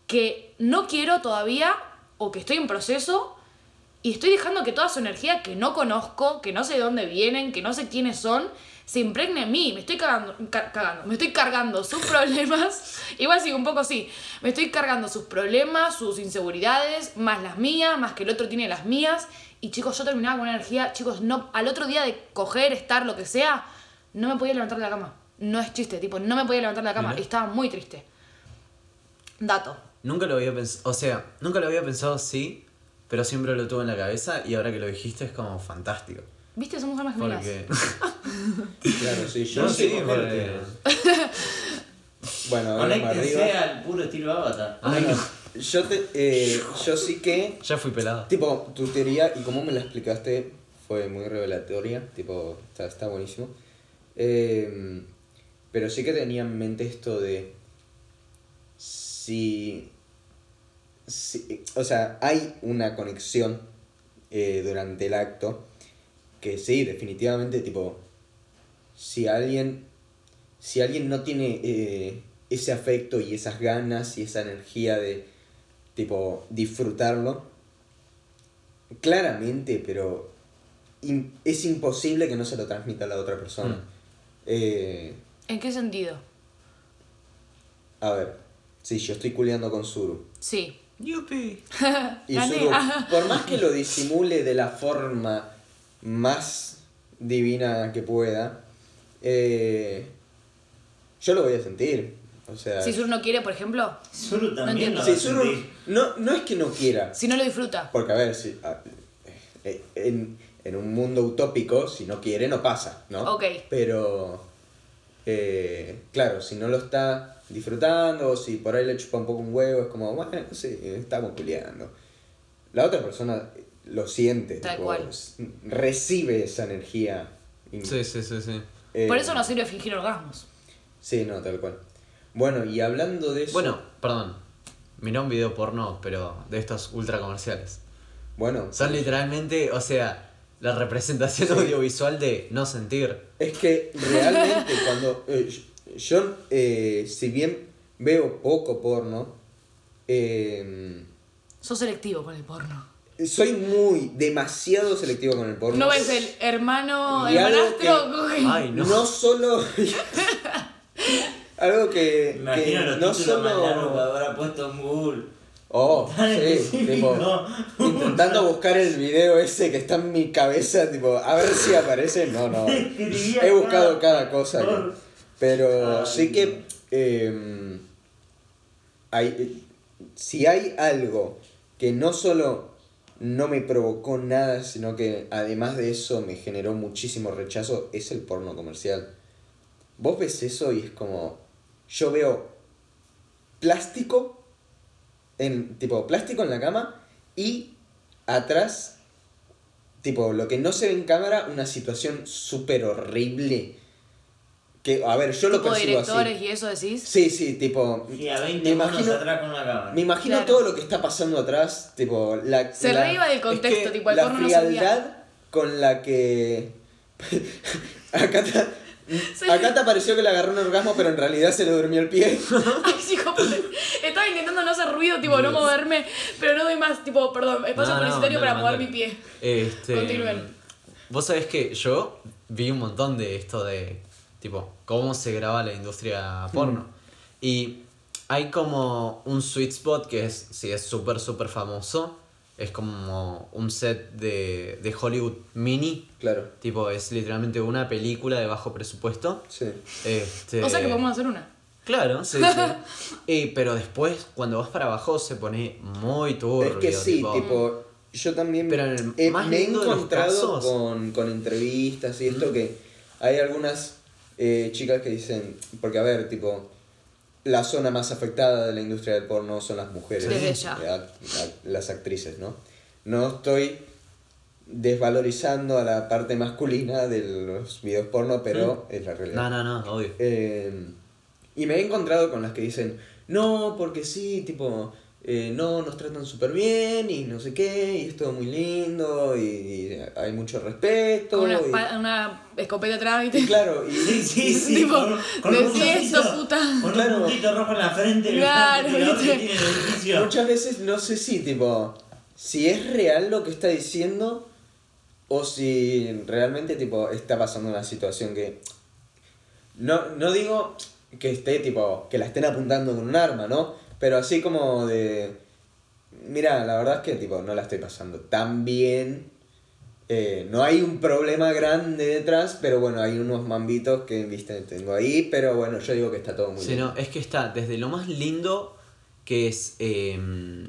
que no quiero todavía o que estoy en proceso y estoy dejando que toda su energía que no conozco, que no sé de dónde vienen, que no sé quiénes son, se impregne en mí. Me estoy cagando, ca- cagando, me estoy cargando sus problemas. Igual sigo un poco así. Me estoy cargando sus problemas, sus inseguridades, más las mías, más que el otro tiene las mías. Y chicos, yo terminaba con una energía, chicos, no, al otro día de coger, estar, lo que sea, no me podía levantar de la cama. No es chiste, tipo, no me podía levantar de la cama. Y estaba muy triste. Dato. Nunca lo había pensado, o sea, nunca lo había pensado así, pero siempre lo tuve en la cabeza y ahora que lo dijiste es como fantástico. ¿Viste? Somos almas gemelas. Claro, sí, yo No, sí. porque- Bueno, a ver, Conéctense arriba. al puro estilo Avatar. Ay, Bueno, no. yo, te, eh, yo sí que Ya fui pelado. Tipo, tu teoría y cómo me la explicaste fue muy revelatoria, tipo, está, está buenísimo. Eh, pero sí que tenía en mente esto de si, si- o sea, hay una conexión eh, durante el acto que sí, definitivamente, tipo, si alguien, si alguien no tiene eh, ese afecto y esas ganas y esa energía de, tipo, disfrutarlo, claramente, pero es imposible que no se lo transmita a la otra persona. Mm. Eh, ¿En qué sentido? a ver, si yo estoy culeando con Zuru. Sí. Yupi. Y. Zuru, por más que lo disimule de la forma más divina que pueda, eh, yo lo voy a sentir. O sea, Si Sur no quiere, por ejemplo, Zuru también entiendo. lo si va a Zuru sentir. no, no es que no quiera, si no lo disfruta. porque a ver, si, a- eh, en, en un mundo utópico, si no quiere, no pasa, ¿no? Ok. Pero, eh, claro, si no lo está disfrutando, o si por ahí le chupa un poco un huevo, es como, bueno, sí, estamos culiando. La otra persona lo siente, Tal tipo, cual. recibe esa energía. Sí, sí, sí, sí. eh, Por eso no sirve fingir orgasmos. Sí, no, tal cual. Bueno, y hablando de eso. Bueno, perdón. Mirá un video porno, pero de estos ultra comerciales. bueno, Son literalmente, o sea, la representación Sí. audiovisual de no sentir. Es que realmente cuando eh, yo, eh, si bien veo poco porno, eh, Sos selectivo con el porno. Soy muy demasiado selectivo con el porno. No ves el hermano, Y hermanastro. que- coge- Ay, no. No solo. algo que, imagino que los no títulos más largos que solo. habrá puesto en Google. Oh, sí, tipo. Intentando buscar el video ese que está en mi cabeza, tipo, a ver si aparece. No, no. He buscado cada- cosa. por- Pero Ay, sí que eh, hay, si hay algo que no solo no me provocó nada, sino que además de eso me generó muchísimo rechazo, es el porno comercial. Vos ves eso y es como, yo veo plástico, en, tipo plástico en la cama y atrás, tipo lo que no se ve en cámara, una situación súper horrible que, a ver, yo lo percibo directores así. y eso decís. Sí, sí, tipo. Sí, a 20 me imagino, atrás con una cámara. me imagino Claro. todo lo que está pasando atrás, tipo, la. Se la- re iba del contexto, que tipo, el la porno no frialdad con la que. acá te, Sí. acá te pareció que le agarró un orgasmo, pero en realidad se le durmió el pie. Ay, sí, como- Estaba intentando no hacer ruido, tipo, no moverme, pero no doy más, tipo, perdón, espacio No, no, publicitario mandale, para mover mi pie. Este, Continúen. Vos sabés que yo vi un montón de esto de, tipo, cómo se graba la industria porno. Y hay como un sweet spot que es, si es súper, súper famoso, es como un set de, de Hollywood mini. Claro, Tipo, es literalmente una película de bajo presupuesto. sí. Este, O sea que podemos hacer una. Claro, sí, sí. Eh, pero después, cuando vas para abajo, se pone muy turbio. Es que sí, tipo, tipo, yo también Pero en el he- más me he encontrado casos- con, con entrevistas y esto que hay algunas eh, chicas que dicen, porque a ver, tipo, la zona más afectada de la industria del porno son las mujeres, act- act- las actrices, ¿no? No estoy desvalorizando a la parte masculina de los videos porno, pero es la realidad. No, no, no, obvio. Eh, y me he encontrado con las que dicen, no, porque sí, tipo, eh, no, nos tratan súper bien y no sé qué, y es todo muy lindo, y, y hay mucho respeto. Con una, y- espa- una escopeta atrás, claro, y, Sí, sí, sí. Tipo, con, con un puntito- puta. Con Claro. un puntito rojo en la frente. Claro, muchas veces no sé si, tipo, si es real lo que está diciendo o si realmente, tipo, está pasando una situación que... No, no digo que esté, tipo, que la estén apuntando con un arma, ¿no? Pero así como de... Mira, la verdad es que, tipo, no la estoy pasando tan bien. Eh, no hay un problema grande detrás, pero bueno, hay unos mambitos que, viste, tengo ahí, pero bueno, yo digo que está todo muy Sí, bien. no, es que está desde lo más lindo que es em,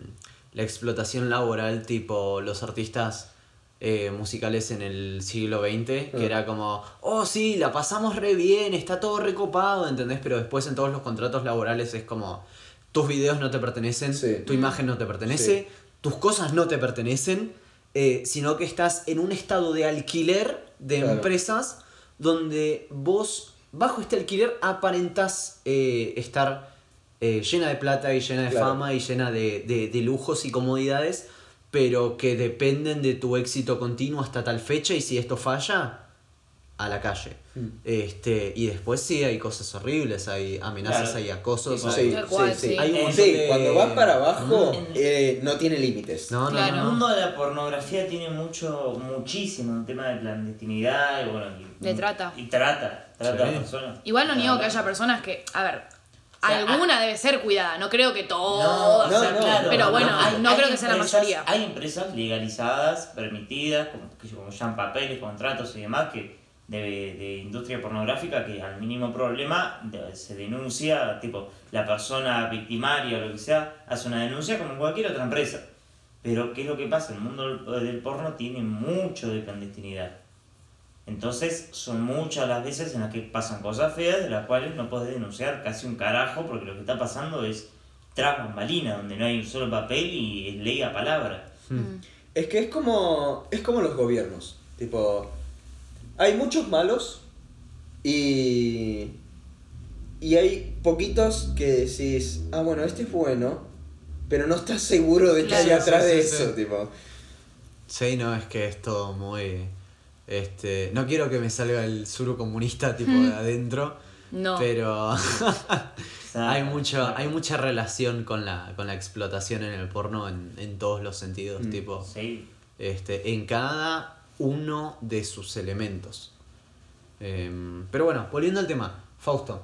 la explotación laboral, tipo los artistas eh, musicales en el siglo XX, que Ah. era como, oh sí, la pasamos re bien, está todo recopado, ¿entendés? Pero después en todos los contratos laborales es como, tus videos no te pertenecen, Sí. tu imagen no te pertenece, Sí. tus cosas no te pertenecen, eh, sino que estás en un estado de alquiler de Claro. empresas donde vos, bajo este alquiler, aparentás eh, estar eh, llena de plata y llena de Claro. fama y llena de, de- de lujos y comodidades, pero que dependen de tu éxito continuo hasta tal fecha y si esto falla, a la calle. Mm. Este, y después sí hay cosas horribles, hay amenazas, Claro. hay acosos, Sí, hay- Sí, Tal cual, sí, sí. sí. Hay un Eh, montón Sí, de- cuando vas para abajo Mm. eh, no tiene límites. No, no, Claro. no, El mundo de la pornografía tiene mucho, muchísimo en tema de clandestinidad y bueno. y- De trata. Y trata, trata Sí. a personas. Igual no niego que haya personas que, a ver, O sea, alguna debe ser cuidada, no creo que No, todas. o sea, no, claro, pero bueno, no creo que sea la mayoría. Hay empresas legalizadas, permitidas, como que como ya en papeles, contratos y demás, que de, de industria pornográfica que al mínimo problema se denuncia, tipo, la persona victimaria o lo que sea, hace una denuncia como en cualquier otra empresa. Pero, ¿qué es lo que pasa? El mundo del- porno tiene mucho de clandestinidad. Entonces, son muchas las veces en las que pasan cosas feas de las cuales no podés denunciar casi un carajo porque lo que está pasando es tras bambalina, donde no hay un solo papel y es ley a palabra. Mm. Es que es como, es como los gobiernos. Tipo, hay muchos malos y, y hay poquitos que decís, ah, bueno, este es bueno, pero no estás seguro de que Claro. hay atrás Sí, de sí, eso. sí. Tipo, Sí, no, es que es todo muy... Este, no quiero que me salga el suru comunista tipo de adentro, No. pero hay mucho, hay mucha relación con la, con la explotación en el porno en, en todos los sentidos, Mm. tipo, Sí. este, en cada uno de sus elementos. Em, pero bueno, volviendo al tema, Fausto,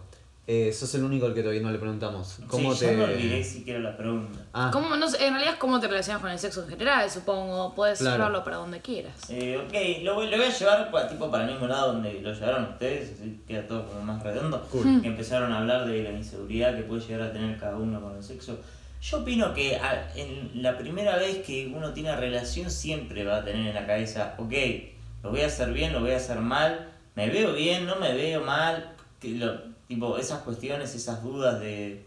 eh, sos el único al que todavía no le preguntamos. ¿Cómo sí, te... ya me olvidé siquiera la pregunta. Ah, ¿Cómo, no sé, en realidad es cómo te relacionas con el sexo en general, supongo. Puedes Claro. llevarlo para donde quieras. Eh, ok, lo voy, lo voy a llevar pa- tipo para el mismo lado donde lo llevaron ustedes, así queda todo como más redondo. Cool. Que empezaron a hablar de la inseguridad que puede llegar a tener cada uno con el sexo. Yo opino que a- en la primera vez que uno tiene relación siempre va a tener en la cabeza, ok, lo voy a hacer bien, lo voy a hacer mal, me veo bien, no me veo mal, que lo- tipo esas cuestiones, esas dudas de,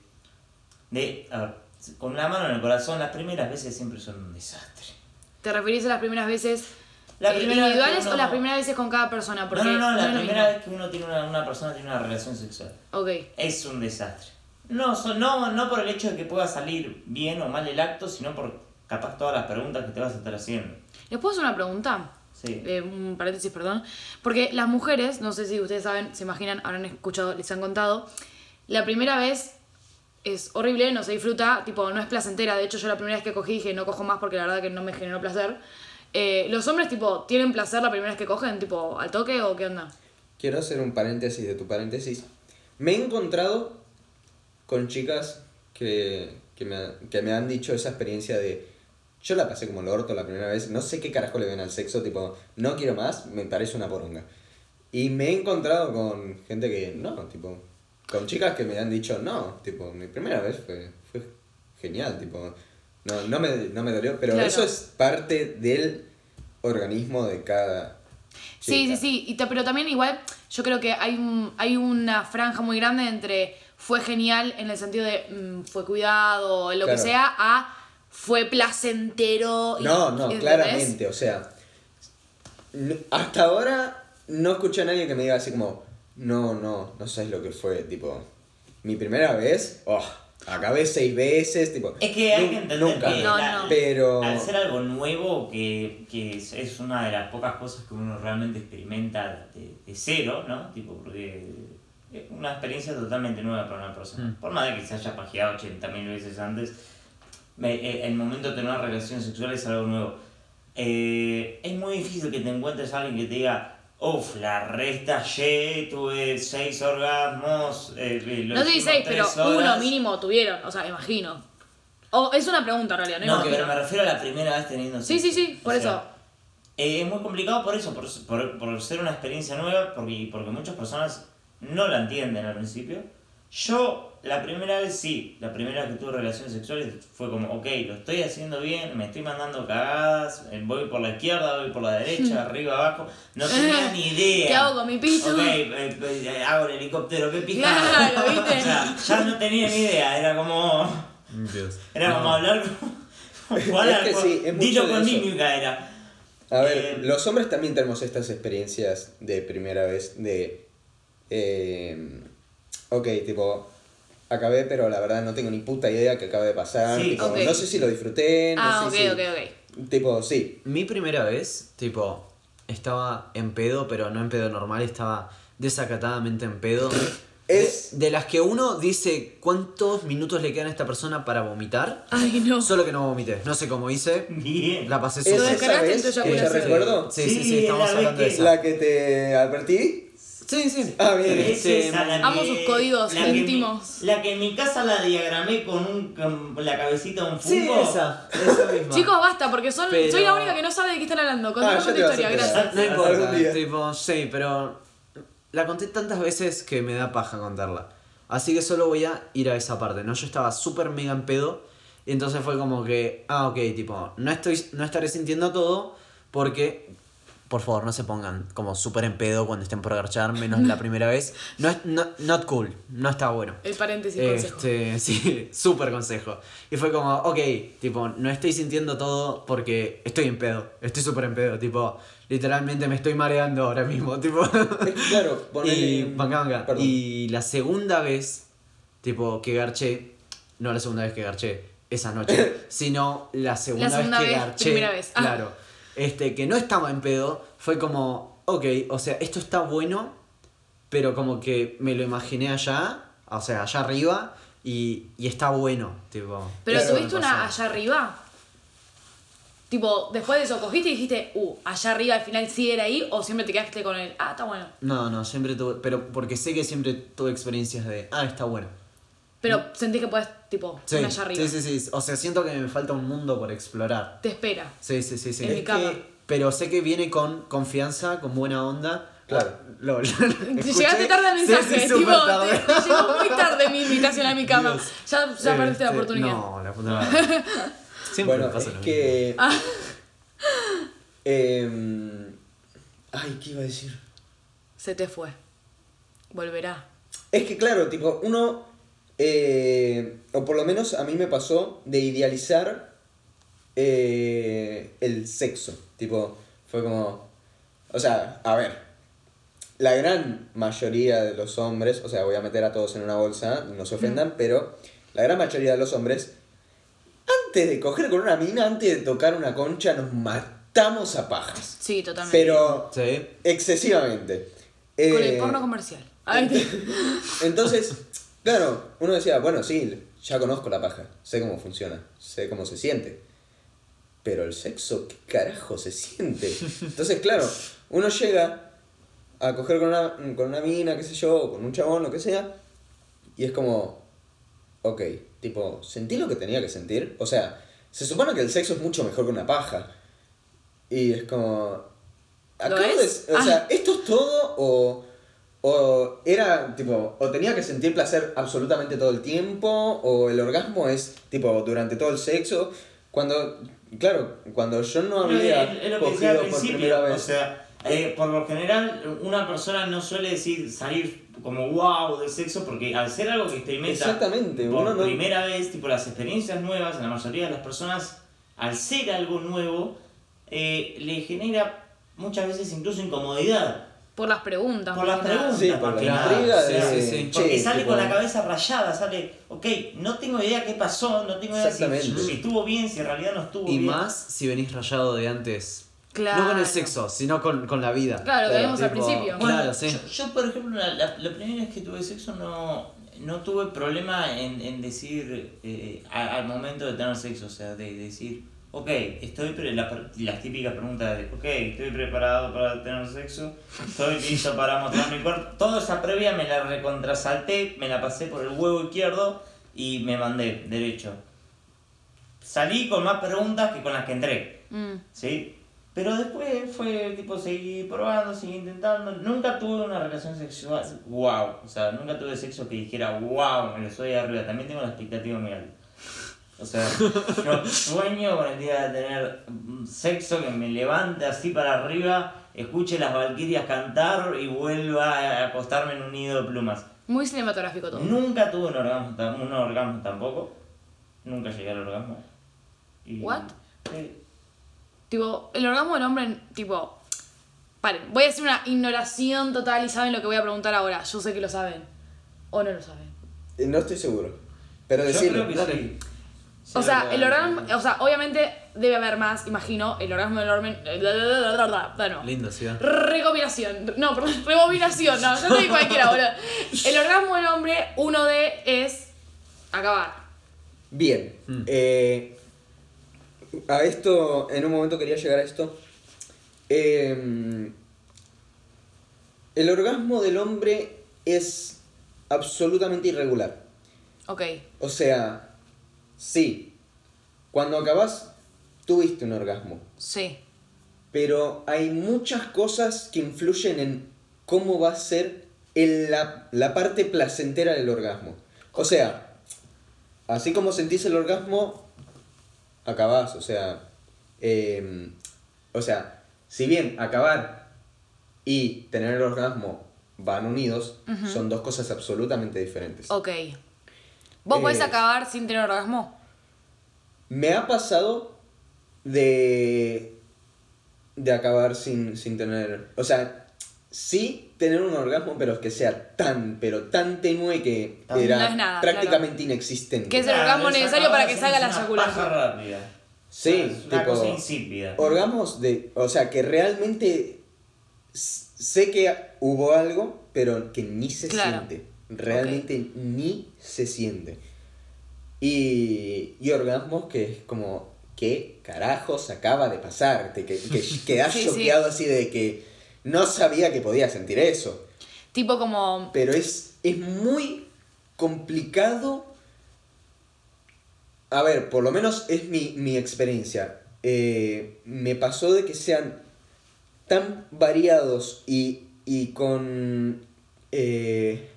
de, a ver, con la mano en el corazón, las primeras veces siempre son un desastre. ¿Te referís a las primeras veces La ¿Individuales uno- o las primeras veces con cada persona? Porque No, no, no, la primera vez que uno tiene una, una persona tiene una relación sexual. Ok. Es un desastre. No, so- no, no por el hecho de que pueda salir bien o mal el acto, sino por capaz todas las preguntas que te vas a estar haciendo. ¿Les puedo hacer una pregunta? Sí. Eh, un paréntesis, perdón. Porque las mujeres, no sé si ustedes saben, se imaginan, habrán escuchado, les han contado, la primera vez es horrible, no se disfruta, tipo, no es placentera. De hecho, yo la primera vez que cogí dije, no cojo más porque la verdad que no me generó placer. Eh, ¿Los hombres, tipo, tienen placer la primera vez que cogen, tipo, al toque o qué onda? Quiero hacer un paréntesis de tu paréntesis. Me he encontrado con chicas que, que, me, que me han dicho esa experiencia de... Yo la pasé como el orto la primera vez, no sé qué carajo le ven al sexo, tipo, no quiero más, me parece una poronga. Y me he encontrado con gente que, no, tipo, con chicas que me han dicho, no, tipo, mi primera vez fue, fue genial, tipo, no, no, me, no me dolió, pero Claro. eso es parte del organismo de cada... Sí, chica. sí, sí, y ta- pero también igual yo creo que hay, un, hay una franja muy grande entre fue genial en el sentido de mm, fue cuidado, lo que sea, a fue placentero. y- No, no, ¿entendés? claramente, o sea, hasta ahora no escuché a nadie que me diga así como, no, no, no sabes lo que fue, tipo, mi primera vez, oh, acabé seis veces, tipo, Es que hay que entender nunca, que No, la- no. pero, al ser algo nuevo, que, que es, es una de las pocas cosas que uno realmente experimenta de, de cero, ¿no? Tipo, porque una experiencia totalmente nueva para una persona. Mm. Por más de que se haya pajeado 80.000 veces antes, me- eh, el momento de tener una relación sexual es algo nuevo. Eh, es muy difícil que te encuentres a alguien que te diga, uff, la restallé, tuve seis orgasmos. eh, eh, lo No sé si hicimos seis, pero tres uno horas". mínimo tuvieron, o sea, imagino. O es una pregunta en realidad, no, No, pero me refiero a la primera vez teniendo Sí, sí, sí, por O eso. sea, eh, es muy complicado por eso, por, por, por ser una experiencia nueva, porque, porque muchas personas no la entienden al principio. Yo, la primera vez sí, la primera vez que tuve relaciones sexuales fue como, ok, lo estoy haciendo bien, me estoy mandando cagadas, eh, voy por la izquierda, voy por la derecha, arriba, abajo, no tenía ni idea. ¿Qué hago con mi pito? Ok, eh, eh, hago el helicóptero, qué pijada. Claro, ¿viste? O sea, ya no tenía ni idea, era como... Dios. Era No. como hablar con Juan, Es que sí, es mucho Dilo de con mímica era. a ver, eh, los hombres también tenemos estas experiencias de primera vez, de, eh, ok, tipo, acabé, pero la verdad no tengo ni puta idea que acaba de pasar, Sí, tipo, ok. no sé si lo disfruté, no Ah, ok, sé si, ok, ok. tipo, sí, Mi primera vez, tipo, estaba en pedo, pero no en pedo normal, estaba desacatadamente en pedo. Es- De, de las que uno dice cuántos minutos le quedan a esta persona para vomitar. Ay, no. Solo que no vomité. No sé cómo hice. Bien. La pasé ¿Es Lo súper. esa vez que ya recuerdo? Sí, sí, sí, Sí, estamos la vez hablando de que- esa. ¿La que te advertí? Sí, sí. Ah, bien. Es Este, esa, la amo que- sus códigos la que mi- íntimos. la que en mi casa la diagramé con, un, con la cabecita de un Sí, fungo. esa. Esa misma. Chicos, basta, porque son, Pero- soy la única que no sabe de qué están hablando. Contame Ah, tu a historia, gracias. No importa, tipo, sí, pero la conté tantas veces que me da paja contarla. Así que solo voy a ir a esa parte, ¿no? Yo estaba súper mega en pedo y entonces fue como que, ah, ok, tipo, no, estoy, no estaré sintiendo todo porque, por favor, no se pongan como súper en pedo cuando estén por garchar, menos la primera vez. No es, no, not cool, no está bueno. El paréntesis consejo. Este, sí, súper consejo. Y fue como, ok, tipo, no estoy sintiendo todo porque estoy en pedo, estoy súper en pedo, tipo, literalmente me estoy mareando ahora mismo, tipo. Que, claro, ponele... y, manga, manga. Perdón. y la segunda vez, tipo, que garché, no la segunda vez que garché, esa noche, sino la segunda, segunda vez que vez, garché, primera vez. Ah. claro, este, que no estaba en pedo, fue como, ok, o sea, esto está bueno, pero como que me lo imaginé allá, o sea, allá arriba, y, y está bueno, tipo. Pero subiste una allá arriba. Tipo, después de eso, cogiste y dijiste, uh, allá arriba al final sí era ahí, o siempre te quedaste con el, ah, está bueno. No, no, siempre tuve, pero porque sé que siempre tuve experiencias de, ah, está bueno. Pero sentís que puedes, tipo, Sí, una allá arriba. sí, sí, sí, o sea, siento que me falta un mundo por explorar. Te espera. Sí, sí, sí, sí. En mi cama. que- pero sé que viene con confianza, con buena onda. Claro. Lo, lo- Llegaste tarde al mensaje, sí, tipo, tarde. Te, te llegó muy tarde mi invitación a mi cama. Dios. Ya, ya perdiste la Este, oportunidad. No, la puta madre. Siempre Bueno, me pasa es lo que... Ah. Em, ay, ¿qué iba a decir? Se te fue. Volverá. Es que claro, tipo, uno, eh, o por lo menos a mí me pasó de idealizar eh, el sexo. Tipo, Fue como. O sea, a ver. La gran mayoría de los hombres, o sea, voy a meter a todos en una bolsa, no se ofendan, pero la gran mayoría de los hombres, antes de coger con una mina, antes de tocar una concha, nos matamos a pajas. Sí, totalmente. Pero Sí. excesivamente. Con el Eh, porno comercial. Ay, entonces, claro, uno decía, bueno, sí, ya conozco la paja, sé cómo funciona, sé cómo se siente. Pero el sexo, ¿qué carajo se siente? Entonces, claro, uno llega a coger con una, con una mina, qué sé yo, o con un chabón, lo que sea, y es como, ok, tipo, ¿sentí lo que tenía que sentir? O sea, se supone que el sexo es mucho mejor que una paja. Y es como... ¿Lo acabo de- es? o Ah. sea, ¿esto es todo o, o era tipo, o tenía que sentir placer absolutamente todo el tiempo, o el orgasmo es tipo durante todo el sexo? Cuando, claro, cuando yo no había Es, es lo que decía al por primera vez. O sea, eh, por lo general, una persona no suele decir salir como wow del sexo porque al ser algo que experimenta Exactamente, por no- primera vez, tipo las experiencias nuevas, en la mayoría de las personas, al ser algo nuevo, eh, le genera muchas veces incluso incomodidad. Por las preguntas. Por las preguntas, Sí, por la intriga de... sí, sí. Porque che, sale tipo, con la cabeza rayada, sale, ok, no tengo idea qué pasó, no tengo idea si, estuvo bien, si en realidad no estuvo Y bien. más si venís rayado de antes. Claro. No con el sexo, sino con, con la vida. Claro, lo que vimos al principio. Claro, sí. Yo, yo, por ejemplo, la, la- la primera vez que tuve sexo no, no tuve problema en, en decir eh, a- al momento de tener sexo, o sea, de, decir, ok, estoy pre la, las típicas preguntas de, ok, estoy preparado para tener sexo, estoy listo para mostrar mi cuerpo. Toda esa previa me la recontrasalté, me la pasé por el huevo izquierdo y me mandé derecho. Salí con más preguntas que con las que entré. Mm. ¿sí? Pero después fue tipo, seguí probando, seguí intentando. Nunca tuve una relación sexual, wow. O sea, nunca tuve sexo que dijera, wow, me lo soy arriba. También tengo la expectativa muy alta. O sea, yo sueño con el día de tener sexo que me levante así para arriba, escuche las valquirias cantar y vuelva a acostarme en un nido de plumas. Muy cinematográfico todo. Nunca tuve un orgasmo, un orgasmo tampoco. Nunca llegué al orgasmo. Y- What? Tipo, el orgasmo del hombre, tipo. Paren, voy a hacer una ignoración total y saben lo que voy a preguntar ahora. Yo sé que lo saben. O no lo saben. Eh, No estoy seguro. Pero Yo decirlo. creo que sí. O sea, el orgasmo, o sea, obviamente debe haber más, imagino, el orgasmo del hombre. Bueno, Lindo, sí. ¿eh? recombinación. No, perdón, rebobinación, no, yo soy cualquiera, boludo. El orgasmo del hombre, uno de es acabar. Bien. Mm. eh, a esto, en un momento quería llegar a esto. Eh, el orgasmo del hombre es absolutamente irregular. Ok. O sea, sí, cuando acabas, tuviste un orgasmo. Sí. Pero hay muchas cosas que influyen en cómo va a ser el- la, la parte placentera del orgasmo. O sea, así como sentís el orgasmo, acabás. O sea, em, o sea, si bien acabar y tener el orgasmo van unidos, son dos cosas absolutamente diferentes. Ok. ¿Vos Eh. podés acabar sin tener orgasmo? Me ha pasado de. de acabar sin, sin tener. O sea, sí tener un orgasmo, pero que sea tan, pero tan tenue que era es nada, prácticamente inexistente. Que es el orgasmo esa necesario para que salga la eyaculación. rápida. Sí, Es una tipo, cosa insípida. Orgasmos de. O sea, que realmente sé que hubo algo, pero que ni se Claro. siente. Realmente ni se siente. Y, y orgasmos que es como, ¿qué carajos acaba de pasar? Te, que, que Sí, sí. choqueado así de que no sabía que podía sentir eso. Tipo como. Pero es, es muy complicado. A ver, por lo menos es mi, mi experiencia. Eh, me pasó de que sean tan variados y, y con... eh,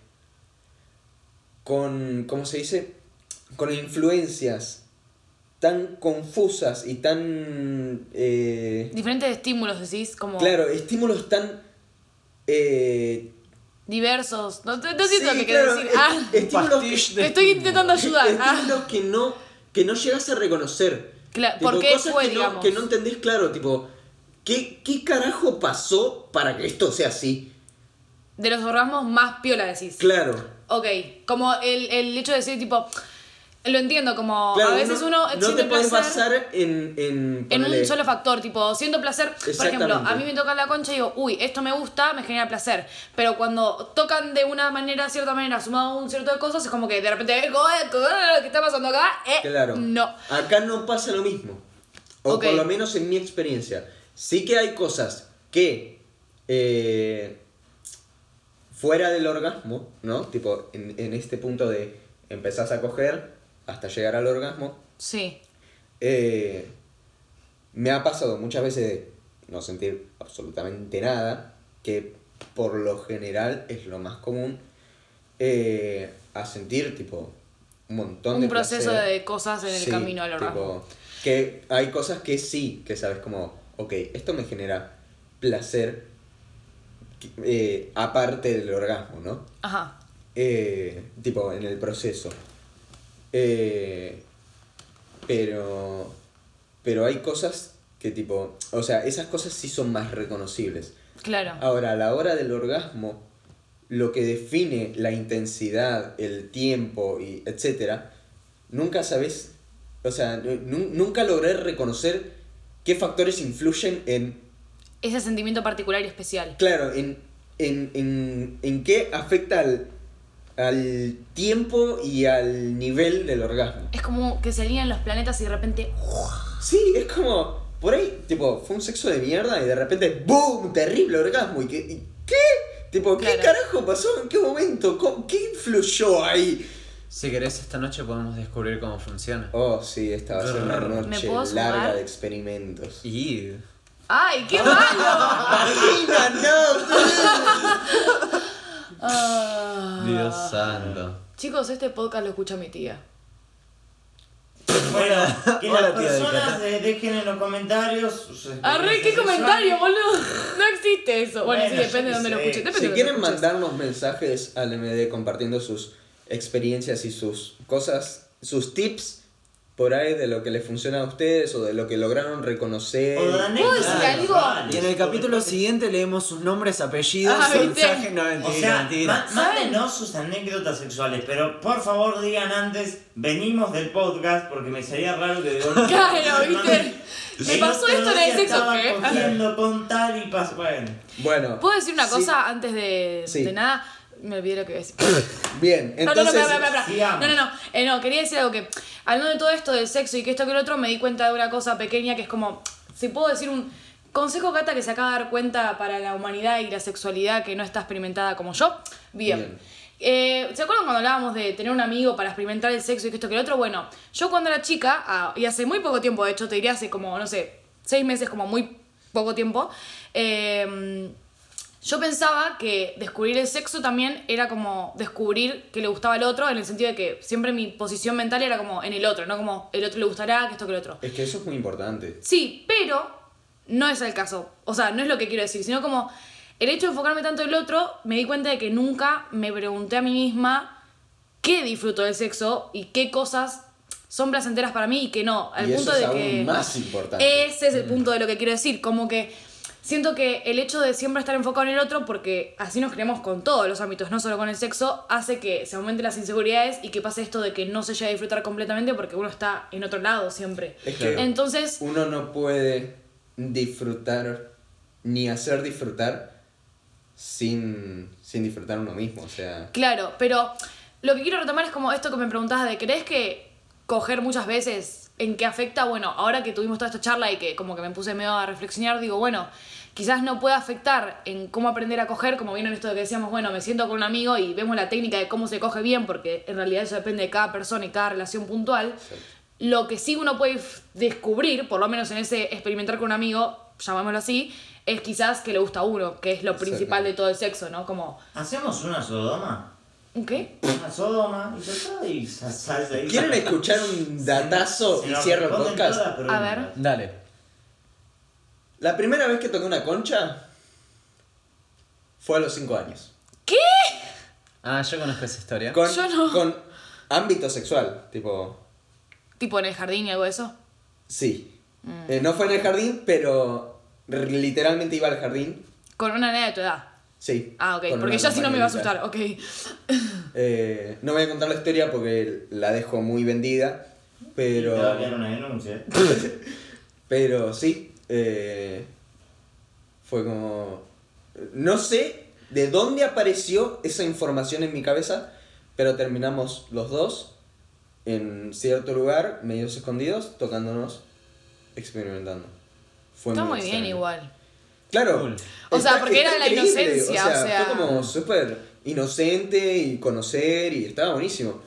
con... ¿Cómo se dice? Con influencias tan confusas y tan... eh, Diferentes estímulos, decís, como. claro, estímulos tan... eh, Diversos. No, no, no Sí, qué querés claro, decir. Ah, estímulos que- estoy intentando ayudar. Ah. estímulos que no que no llegas a reconocer Claro, Tipo, ¿por qué cosas fue, que no, digamos? que no entendés claro tipo ¿qué, ¿qué carajo pasó para que esto sea así? De los orgasmos más piola decís. Claro. Ok, como el, el hecho de decir, tipo, lo entiendo, como Claro, a veces uno, no siente te puedes basar en. En, un solo factor, tipo, siento placer, por ejemplo, a mí me toca la concha y digo, uy, esto me gusta, me genera placer. Pero cuando tocan de una manera, cierta manera, sumado un cierto de cosas, es como que de repente, eh, ¿qué está pasando acá? Eh, Claro. No. Acá no pasa lo mismo. O por lo menos en mi experiencia. Sí que hay cosas que. eh, fuera del orgasmo, ¿no? Tipo, en, en este punto de empezás a coger hasta llegar al orgasmo. Sí. eh, me ha pasado muchas veces de no sentir absolutamente nada, que por lo general es lo más común, eh, a sentir tipo un montón de Un proceso placer. de cosas en el Sí, camino al orgasmo. tipo, que hay cosas que sí, que sabes como, ok, esto me genera placer eh, aparte del orgasmo, ¿no? Ajá. Eh, tipo, en el proceso. Eh, pero. Pero hay cosas que, tipo. O sea, esas cosas sí son más reconocibles. Claro. Ahora, a la hora del orgasmo, lo que define la intensidad, el tiempo y etcétera, nunca sabes. O sea, nu- nunca logré reconocer qué factores influyen en Ese sentimiento particular y especial. Claro, en, en, en, en qué afecta al, al tiempo y al nivel del orgasmo. Es como que se alinean los planetas y de repente. Sí, es como, por ahí, tipo, fue un sexo de mierda y de repente, ¡boom! Terrible orgasmo. ¿Y qué? y qué? Tipo, ¿qué Claro. carajo pasó? ¿En qué momento? ¿Cómo- ¿Qué influyó ahí? Si querés, esta noche podemos descubrir cómo funciona. Oh, sí, esta va a ser una ¿Me noche larga sumar? de experimentos. Y. ¡Ay, qué malo! ¡Vagina, no! Ah. Dios santo. Chicos, este podcast lo escucha mi tía. Bueno, que Hola, las tía personas dejen en los comentarios sus Arre, qué comentario, boludo. No existe eso. Bueno, sí, depende de dónde lo. Depende Si de quieren mandarnos mensajes al MD compartiendo sus experiencias y sus cosas, sus tips por ahí de lo que les funciona a ustedes o de lo que lograron reconocer. O de anécdotas decir algo? Y en el capítulo siguiente leemos sus nombres, apellidos, Ah, mensajes. No, mentira, O sea, mentira. má- mándenos sus anécdotas sexuales, pero por favor digan antes, venimos del podcast, porque me sería raro que de Claro, ¿viste? Me pasó esto en el sexo, estaba ¿qué? cogiendo con tal y pasó. Bueno, Bueno. ¿Puedo decir una sí. cosa antes de, Sí. de nada? Me olvidé lo que iba a decir. Bien, No, no, no, entonces. sigamos. No, no, no. Eh, no, quería decir algo que, hablando de todo esto del sexo y que esto que el otro, me di cuenta de una cosa pequeña que es como, si puedo decir un consejo, Cata, que se acaba de dar cuenta para la humanidad y la sexualidad que no está experimentada como yo. Bien. Bien. Eh, ¿Se acuerdan cuando hablábamos de tener un amigo para experimentar el sexo y que esto que el otro? Bueno, yo cuando era chica, ah, y hace muy poco tiempo, de hecho, te diría hace como, no sé, seis meses, como muy poco tiempo, eh, yo pensaba que descubrir el sexo también era como descubrir que le gustaba al otro, en el sentido de que siempre mi posición mental era como en el otro, no como el otro le gustará, que esto que el otro. Es que eso es muy importante. Sí, pero no es el caso. O sea, no es lo que quiero decir, sino como el hecho de enfocarme tanto en el otro, me di cuenta de que nunca me pregunté a mí misma qué disfruto del sexo y qué cosas son placenteras para mí y que no. Al Y punto eso es de aún que. más importante. Ese es el punto de lo que quiero decir. Como que siento que el hecho de siempre estar enfocado en el otro, porque así nos creemos con todos los ámbitos, no solo con el sexo, hace que se aumenten las inseguridades y que pase esto de que no se llegue a disfrutar completamente porque uno está en otro lado siempre. Es que Entonces, uno no puede disfrutar ni hacer disfrutar sin, sin disfrutar uno mismo. O sea. Claro, pero lo que quiero retomar es como esto que me preguntabas de ¿crees que coger muchas veces en qué afecta? Bueno, ahora que tuvimos toda esta charla y que como que me puse medio a reflexionar, digo, bueno, quizás no pueda afectar en cómo aprender a coger, como vieron esto de que decíamos, bueno, me siento con un amigo y vemos la técnica de cómo se coge bien, porque en realidad eso depende de cada persona y cada relación puntual. Lo que sí uno puede descubrir, por lo menos en ese experimentar con un amigo, llamémoslo así, es quizás que le gusta a uno, que es lo principal de todo el sexo, ¿no? Como, ¿hacemos una sodoma? ¿Un qué? Una sodoma y total, y sa- salsa ahí. ¿Quieren escuchar un datazo y cierro el podcast? A ver. Dale. La primera vez que toqué una concha fue a los 5 años. Ah, yo conozco esa historia. Con, Yo no. con ámbito sexual, tipo. Tipo en el jardín y algo de eso. Sí. Eh, no fue en el jardín, pero literalmente iba al jardín. Con una nena de tu edad. Sí. Ah, ok, porque ya si no me va a asustar, ok. Eh, no voy a contar la historia porque la dejo muy vendida, pero... Te va a quedar una denuncia. ¿eh? Pero sí, eh, fue como... No sé de dónde apareció esa información en mi cabeza, pero terminamos los dos en cierto lugar, medios escondidos, tocándonos, experimentando. Fue Está muy bien extraño. igual. Claro. Cool. O sea, está- porque era la inocencia, o sea- Fue como súper inocente y conocer y estaba buenísimo.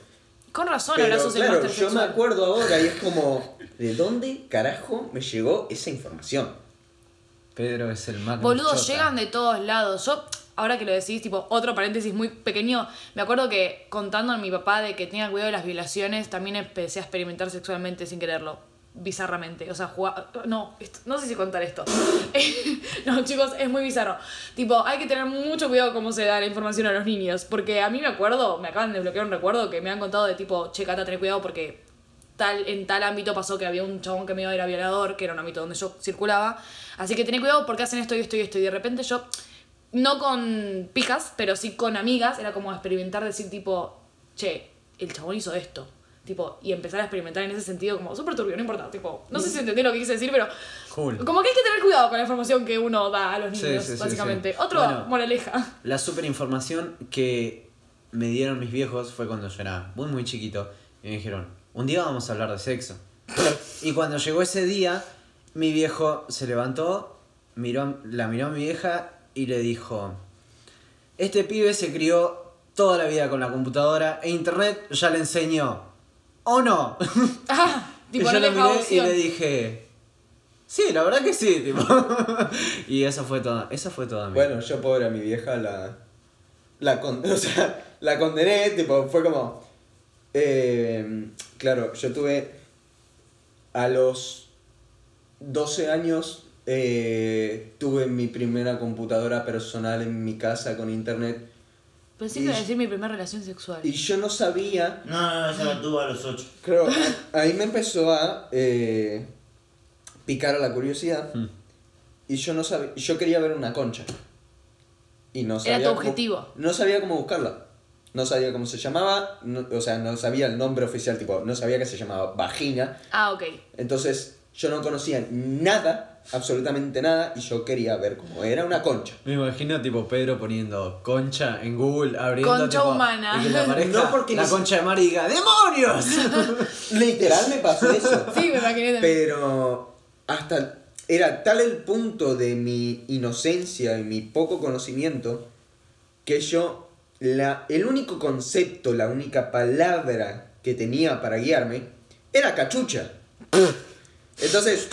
Con razón, Pero ahora sos claro, yo me acuerdo ahora y es como, ¿de dónde carajo me llegó esa información? Pedro es el más Boludos, llegan de todos lados. Yo, ahora que lo decís, tipo, otro paréntesis muy pequeño, me acuerdo que contando a mi papá de que tenía cuidado de las violaciones, también empecé a experimentar sexualmente sin quererlo. Bizarramente. O sea, jugar. No, no sé si contar esto. no, chicos, es muy bizarro. Tipo, hay que tener mucho cuidado cómo se da la información a los niños. Porque a mí me acuerdo, me acaban de bloquear un recuerdo que me han contado de tipo, che, Cata, ten cuidado porque tal, en tal ámbito pasó que había un chabón que me iba a ir a violador, que era un ámbito donde yo circulaba. Así que tened cuidado porque hacen esto y esto y esto. Y de repente yo, no con picas, pero sí con amigas, era como experimentar, decir tipo, che, el chabón hizo esto. Tipo, y empezar a experimentar en ese sentido como súper turbio, no importa. Tipo, no sé si entendió lo que quise decir, pero Cool. como que hay que tener cuidado con la información que uno da a los niños, sí, sí, básicamente. sí. Otro Bueno. moraleja. La super información que me dieron mis viejos fue cuando yo era muy muy chiquito y me dijeron, un día vamos a hablar de sexo. y cuando llegó ese día, mi viejo se levantó, miró, la miró a mi vieja y le dijo, este pibe se crió toda la vida con la computadora e internet ya le enseñó. ¿O no? Ah, y yo no lo miré y le dije, sí, la verdad que sí. Tipo. y esa fue toda, esa fue toda mi Bueno, yo pobre a mi vieja la... La, con- o sea, la condené, tipo, fue como... eh, claro, yo tuve a los 12 años, eh, tuve mi primera computadora personal en mi casa con internet Pensé que iba a decir mi primera relación sexual. y yo no sabía No, no, no, ella la tuvo a los 8. Creo, ahí me empezó a eh, picar a la curiosidad Mm. y yo no sabía, yo quería ver una concha y no sabía Era tu cómo- objetivo. no sabía cómo buscarla, no sabía cómo se llamaba, no- o sea, no sabía el nombre oficial, tipo, no sabía que se llamaba vagina, Ah, ok. entonces yo no conocía nada, absolutamente nada y yo quería ver cómo era una concha. Me imagino tipo Pedro poniendo concha en Google, abriendo Concha tipo, humana. y que le aparezca No, porque la ni- concha de mar y diga ¡Demonios! Literal me pasó eso. Sí, me imaginé también. Pero hasta era tal el punto de mi inocencia y mi poco conocimiento que yo la, el único concepto, la única palabra que tenía para guiarme era cachucha. Entonces,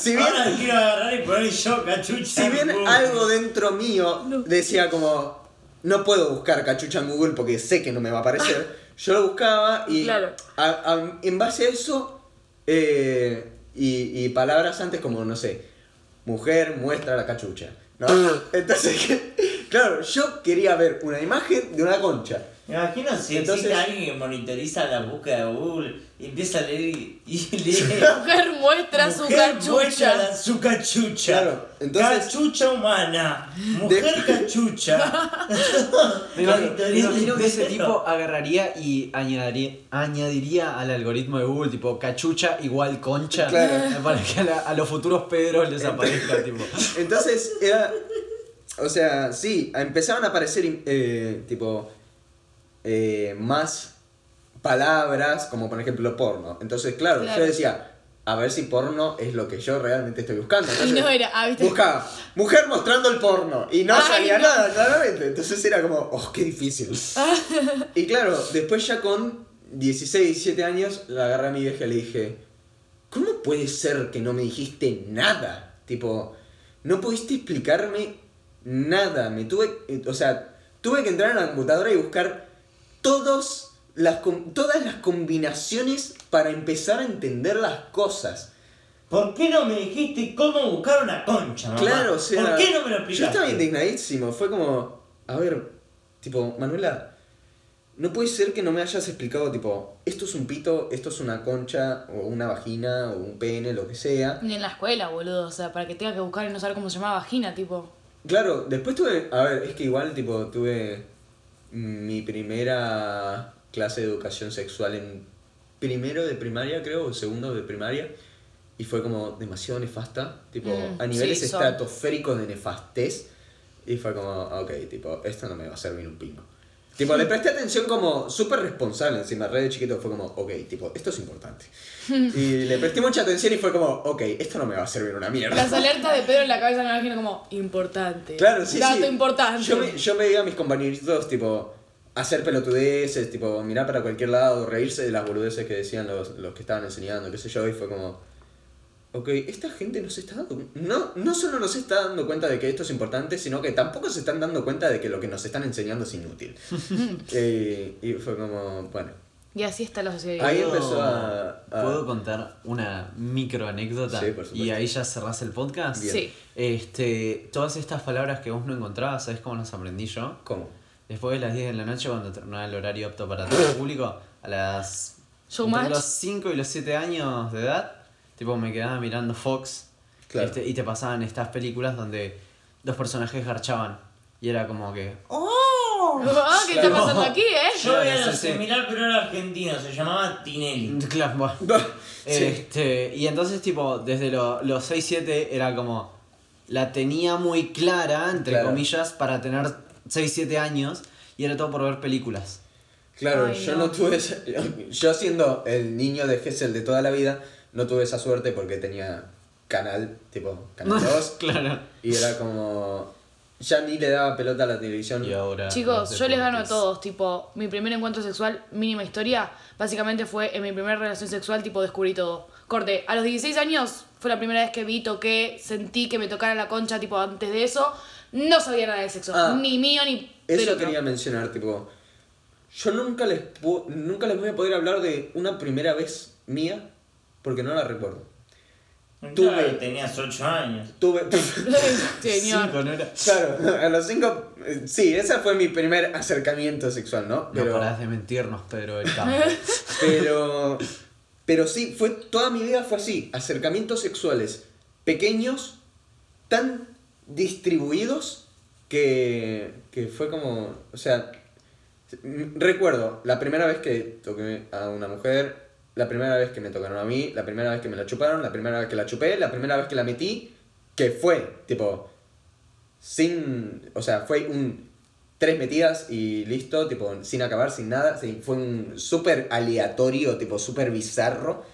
si bien, Ahora quiero agarrar y poner yo cachucha. si bien algo dentro mío decía como, no puedo buscar cachucha en Google porque sé que no me va a aparecer, yo lo buscaba y Claro. a- a- en base a eso eh, y, y palabras antes como, no sé, mujer muestra la cachucha. ¿no? Entonces, claro, yo quería ver una imagen de una concha. Me imagino si Entonces- existe alguien que monitoriza la búsqueda de Google y empieza a leer y, y lee. Mujer muestra su cachucha. muestra su cachucha. Claro, entonces- Cachucha humana. Mujer cachucha. Me imagino, Claro, me imagino que ese tipo agarraría y añadiría, añadiría al algoritmo de Google tipo cachucha igual concha Claro. para que a, la- a los futuros Pedros les aparezca tipo. Entonces, era. O sea, sí, empezaron a aparecer eh, tipo. Eh, más palabras, como por ejemplo porno. Entonces, claro, Claro. yo decía, a ver si porno es lo que yo realmente estoy buscando. Y Entonces, no era, ah. Buscaba mujer mostrando el porno y no Ay, salía no. nada, claramente. Entonces era como, oh, qué difícil. y claro, después ya con 16, 17 años, la agarré a mi vieja y le dije, ¿cómo puede ser que no me dijiste nada? Tipo, no pudiste explicarme nada. Me tuve, o sea, tuve que entrar en la computadora y buscar todos las, com- todas las combinaciones para empezar a entender las cosas. ¿Por qué no me dijiste cómo buscar una concha, mamá? Claro, o sea. ¿Por qué no me lo Yo explicaste? estaba indignadísimo. Fue como, a ver, tipo, Manuela, no puede ser que no me hayas explicado, tipo, esto es un pito, esto es una concha, o una vagina, o un pene, lo que sea. Ni en la escuela, boludo. O sea, para que tenga que buscar y no saber cómo se llama vagina, tipo. Claro, después tuve, a ver, es que igual, tipo, tuve mi primera clase de educación sexual en primero de primaria, creo, o segundo de primaria, y fue como demasiado nefasta, tipo, Mm, a niveles sí, estratosféricos de nefastez, y fue como, ok, tipo, esto no me va a servir un pino. Tipo, le presté atención como súper responsable encima, re de chiquito fue como, ok, tipo, esto es importante. Y le presté mucha atención y fue como, ok, esto no me va a servir una mierda. Las alertas de Pedro en la cabeza me imagino como importante. Claro, sí, Dato sí. importante. Yo me, yo me veía a mis compañeritos, tipo, hacer pelotudeces, tipo, mirar para cualquier lado, reírse de las boludeces que decían los, los que estaban enseñando, qué sé yo, y fue como, ok, esta gente no se está dando, no, no solo no se está dando cuenta de que esto es importante, sino que tampoco se están dando cuenta de que lo que nos están enseñando es inútil. Eh, y fue como, bueno, Y así está la sociedad. Ahí ¿Puedo- empezó a- a- ¿Puedo contar una micro anécdota? Sí, por supuesto. Y ahí ya cerrás el podcast. Bien. Sí. Este, todas estas palabras que vos no encontrabas, ¿sabes cómo las aprendí yo? ¿cómo? Después de las 10 de la noche, cuando terminaba el horario apto para todo el público, a las. Entre los 5 y los 7 años de edad, tipo me quedaba mirando Fox. Claro. este, y te pasaban estas películas donde los personajes garchaban. Y era como que. Ah, ¿Qué está pasando aquí, eh? Yo Claro, lo sí. similar, pero era argentino, se llamaba Tinelli. Claro, bueno. Sí. Este, y entonces, tipo, desde lo- los 6-7 era como. La tenía muy clara, entre Claro. comillas, para tener 6-7 años. Y era todo por ver películas. Claro, Ay, yo no. no. tuve yo siendo el niño de Gessel de toda la vida, no tuve esa suerte porque tenía canal, tipo, canal 2, claro. y era como ya ni le daba pelota a la televisión. Y ahora. Chicos, yo les gano a todos, tipo, mi primer encuentro sexual, mínima historia, básicamente fue en mi primera relación sexual, tipo, descubrí todo. Corte, a los 16 años fue la primera vez que vi, toqué, sentí que me tocara la concha, tipo, antes de eso, no sabía nada de sexo, Ah, ni mío ni Eso otro. quería mencionar, tipo, yo nunca les nunca les voy a poder hablar de una primera vez mía porque no la recuerdo. Claro, Tuve- tenías 8 años. Tuve Señor. Cinco, ¿no era? Claro, a los cinco eh, sí, ese fue mi primer acercamiento sexual, ¿no? No parás de mentirnos, Pedro del Campo. Pero, pero sí, fue, toda mi vida fue así, acercamientos sexuales pequeños, tan distribuidos que, que fue como, o sea, recuerdo la primera vez que toqué a una mujer, la primera vez que me tocaron a mí, la primera vez que me la chuparon, la primera vez que la chupé, la primera vez que la metí, que fue, tipo, sin, o sea, fue un tres metidas y listo, tipo, sin acabar, sin nada, fue un súper aleatorio, tipo, súper bizarro,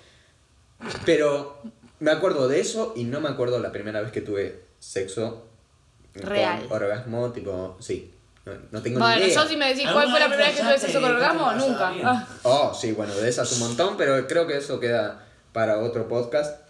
pero me acuerdo de eso y no me acuerdo la primera vez que tuve sexo Real. con orgasmo, tipo, sí, no, no tengo Bueno, ni idea. yo si me decís cuál fue la primera vez que tuve sexo con orgasmo, nunca. Ah. Oh, sí, bueno, de esas un montón, pero creo que eso queda para otro podcast.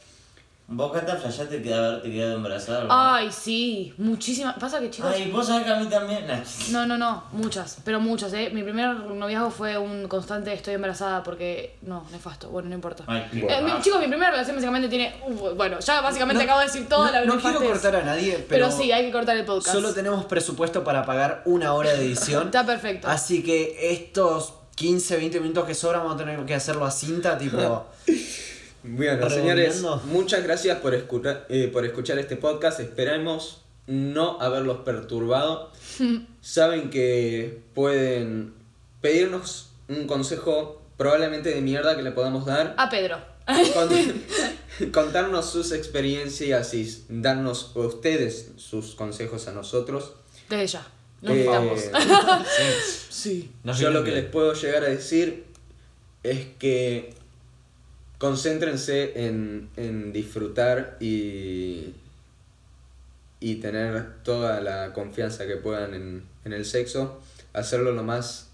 Vos, Cata, flashaste que de haberte quedado embarazada. ¿no? Ay, sí, muchísimas. Pasa que chicos. Ay, vos sabés que a mí también. Nah. No, no, no, muchas, pero muchas, ¿eh? Mi primer noviazgo fue un constante estoy embarazada porque. No, nefasto, bueno, no importa. Ay, qué Eh, mi- chicos, mi primera relación básicamente tiene. uh, bueno, ya básicamente acabo de decir toda no, la no quiero cortar a nadie, pero, pero. sí, hay que cortar el podcast. Solo tenemos presupuesto para pagar una hora de edición. Está perfecto. Así que estos 15, 20 minutos que sobran vamos a tener que hacerlo a cinta, tipo. Bueno, señores, muchas gracias por, escuchar eh, por escuchar este podcast. Esperemos no haberlos perturbado. Saben que pueden pedirnos un consejo probablemente de mierda que le podamos dar. A Pedro. Con- contarnos sus experiencias y darnos a ustedes sus consejos a nosotros. Desde ya. Nos Eh, sí. Nos Yo lo que bien. les puedo llegar a decir es que concéntrense en, en disfrutar y, y tener toda la confianza que puedan en, en el sexo, hacerlo lo más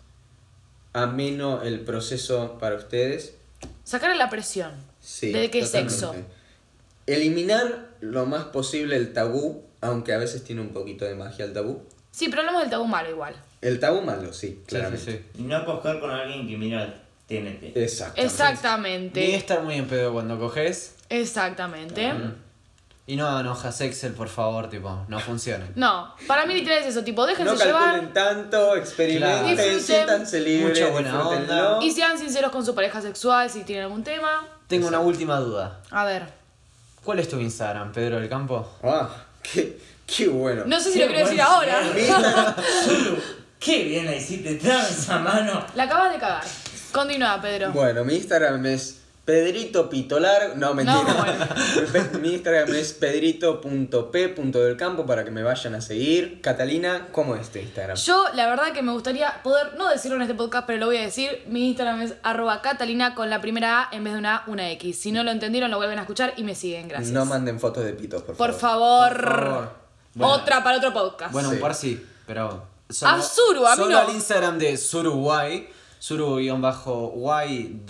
ameno el proceso para ustedes. Sacarle la presión. Sí, ¿De qué sexo? Eliminar lo más posible el tabú, aunque a veces tiene un poquito de magia el tabú. Sí, pero hablamos del tabú malo igual. El tabú malo, sí, Sí, sí, claramente. sí. Y no coger con alguien que mira TNT. Exactamente. Ni Exactamente. estar muy en pedo cuando coges. Exactamente. Mm. Y no hagan hojas Excel, por favor, tipo, no funcionen. No, para mí literal es eso, tipo, déjense No llevar calculen tanto, experimenten, siéntanse libres, Mucha buena onda. y sean sinceros con su pareja sexual si tienen algún tema. Tengo una última duda. A ver, ¿Cuál es tu Instagram, Pedro del Campo? Ah, qué, qué bueno. no sé si Qué lo quiero decir ahora. qué bien la hiciste, te dame esa mano. La acabas de cagar. Continúa, Pedro. Bueno, mi Instagram es Pedrito Pitolar. No, mentira. No, bueno. Mi Instagram es pedrito.p.delcampo para que me vayan a seguir. Catalina, ¿cómo es tu Instagram? Yo, la verdad que me gustaría poder, no decirlo en este podcast, pero lo voy a decir. Mi Instagram es arroba catalina con la primera A en vez de una A, una X. Si no lo entendieron, lo vuelven a escuchar y me siguen, gracias. No manden fotos de pitos, por, Por favor. Por favor. Bueno. Otra para otro podcast. Bueno, Sí. un par sí, pero. A Zuru, a mí solo no. al Instagram de Suruguay, Suru-YHY,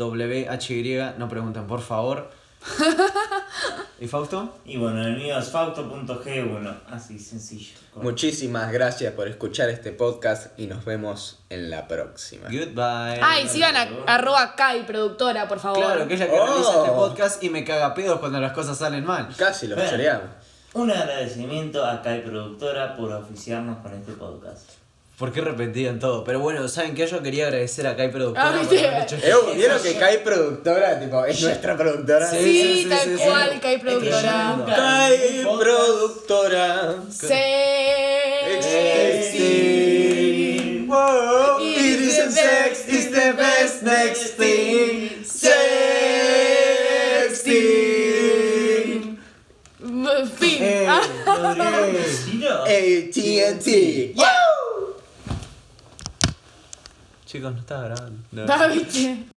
no pregunten, por favor. ¿Y Fausto? Y bueno, el mío es fauto.g1, así sencillo. Muchísimas gracias por escuchar este podcast y nos vemos en la próxima. Goodbye. Ay, sigan a arroba Kai, productora, por favor. Claro, que es la que Oh. realiza este podcast y me caga pedos cuando las cosas salen mal. Casi los Bueno. choreamos. Un agradecimiento a Kai Productora por oficiarnos con este podcast. ¿Por qué repetían todo? Pero bueno, ¿saben qué? Yo quería agradecer a Kai Productora Ah, por haber hecho Eh, ¿Vieron que Kai productora? Tipo, es nuestra productora. Sí, Sí, sí, sí, tal sí, sí. cual, Kai, productora. Kai productora. Sexy. Wow, It isn't sex, it's the best next thing. Sexy. Fin. Eh, Ah, Ciro. AT&T. Chicos, no estaba grabando. No.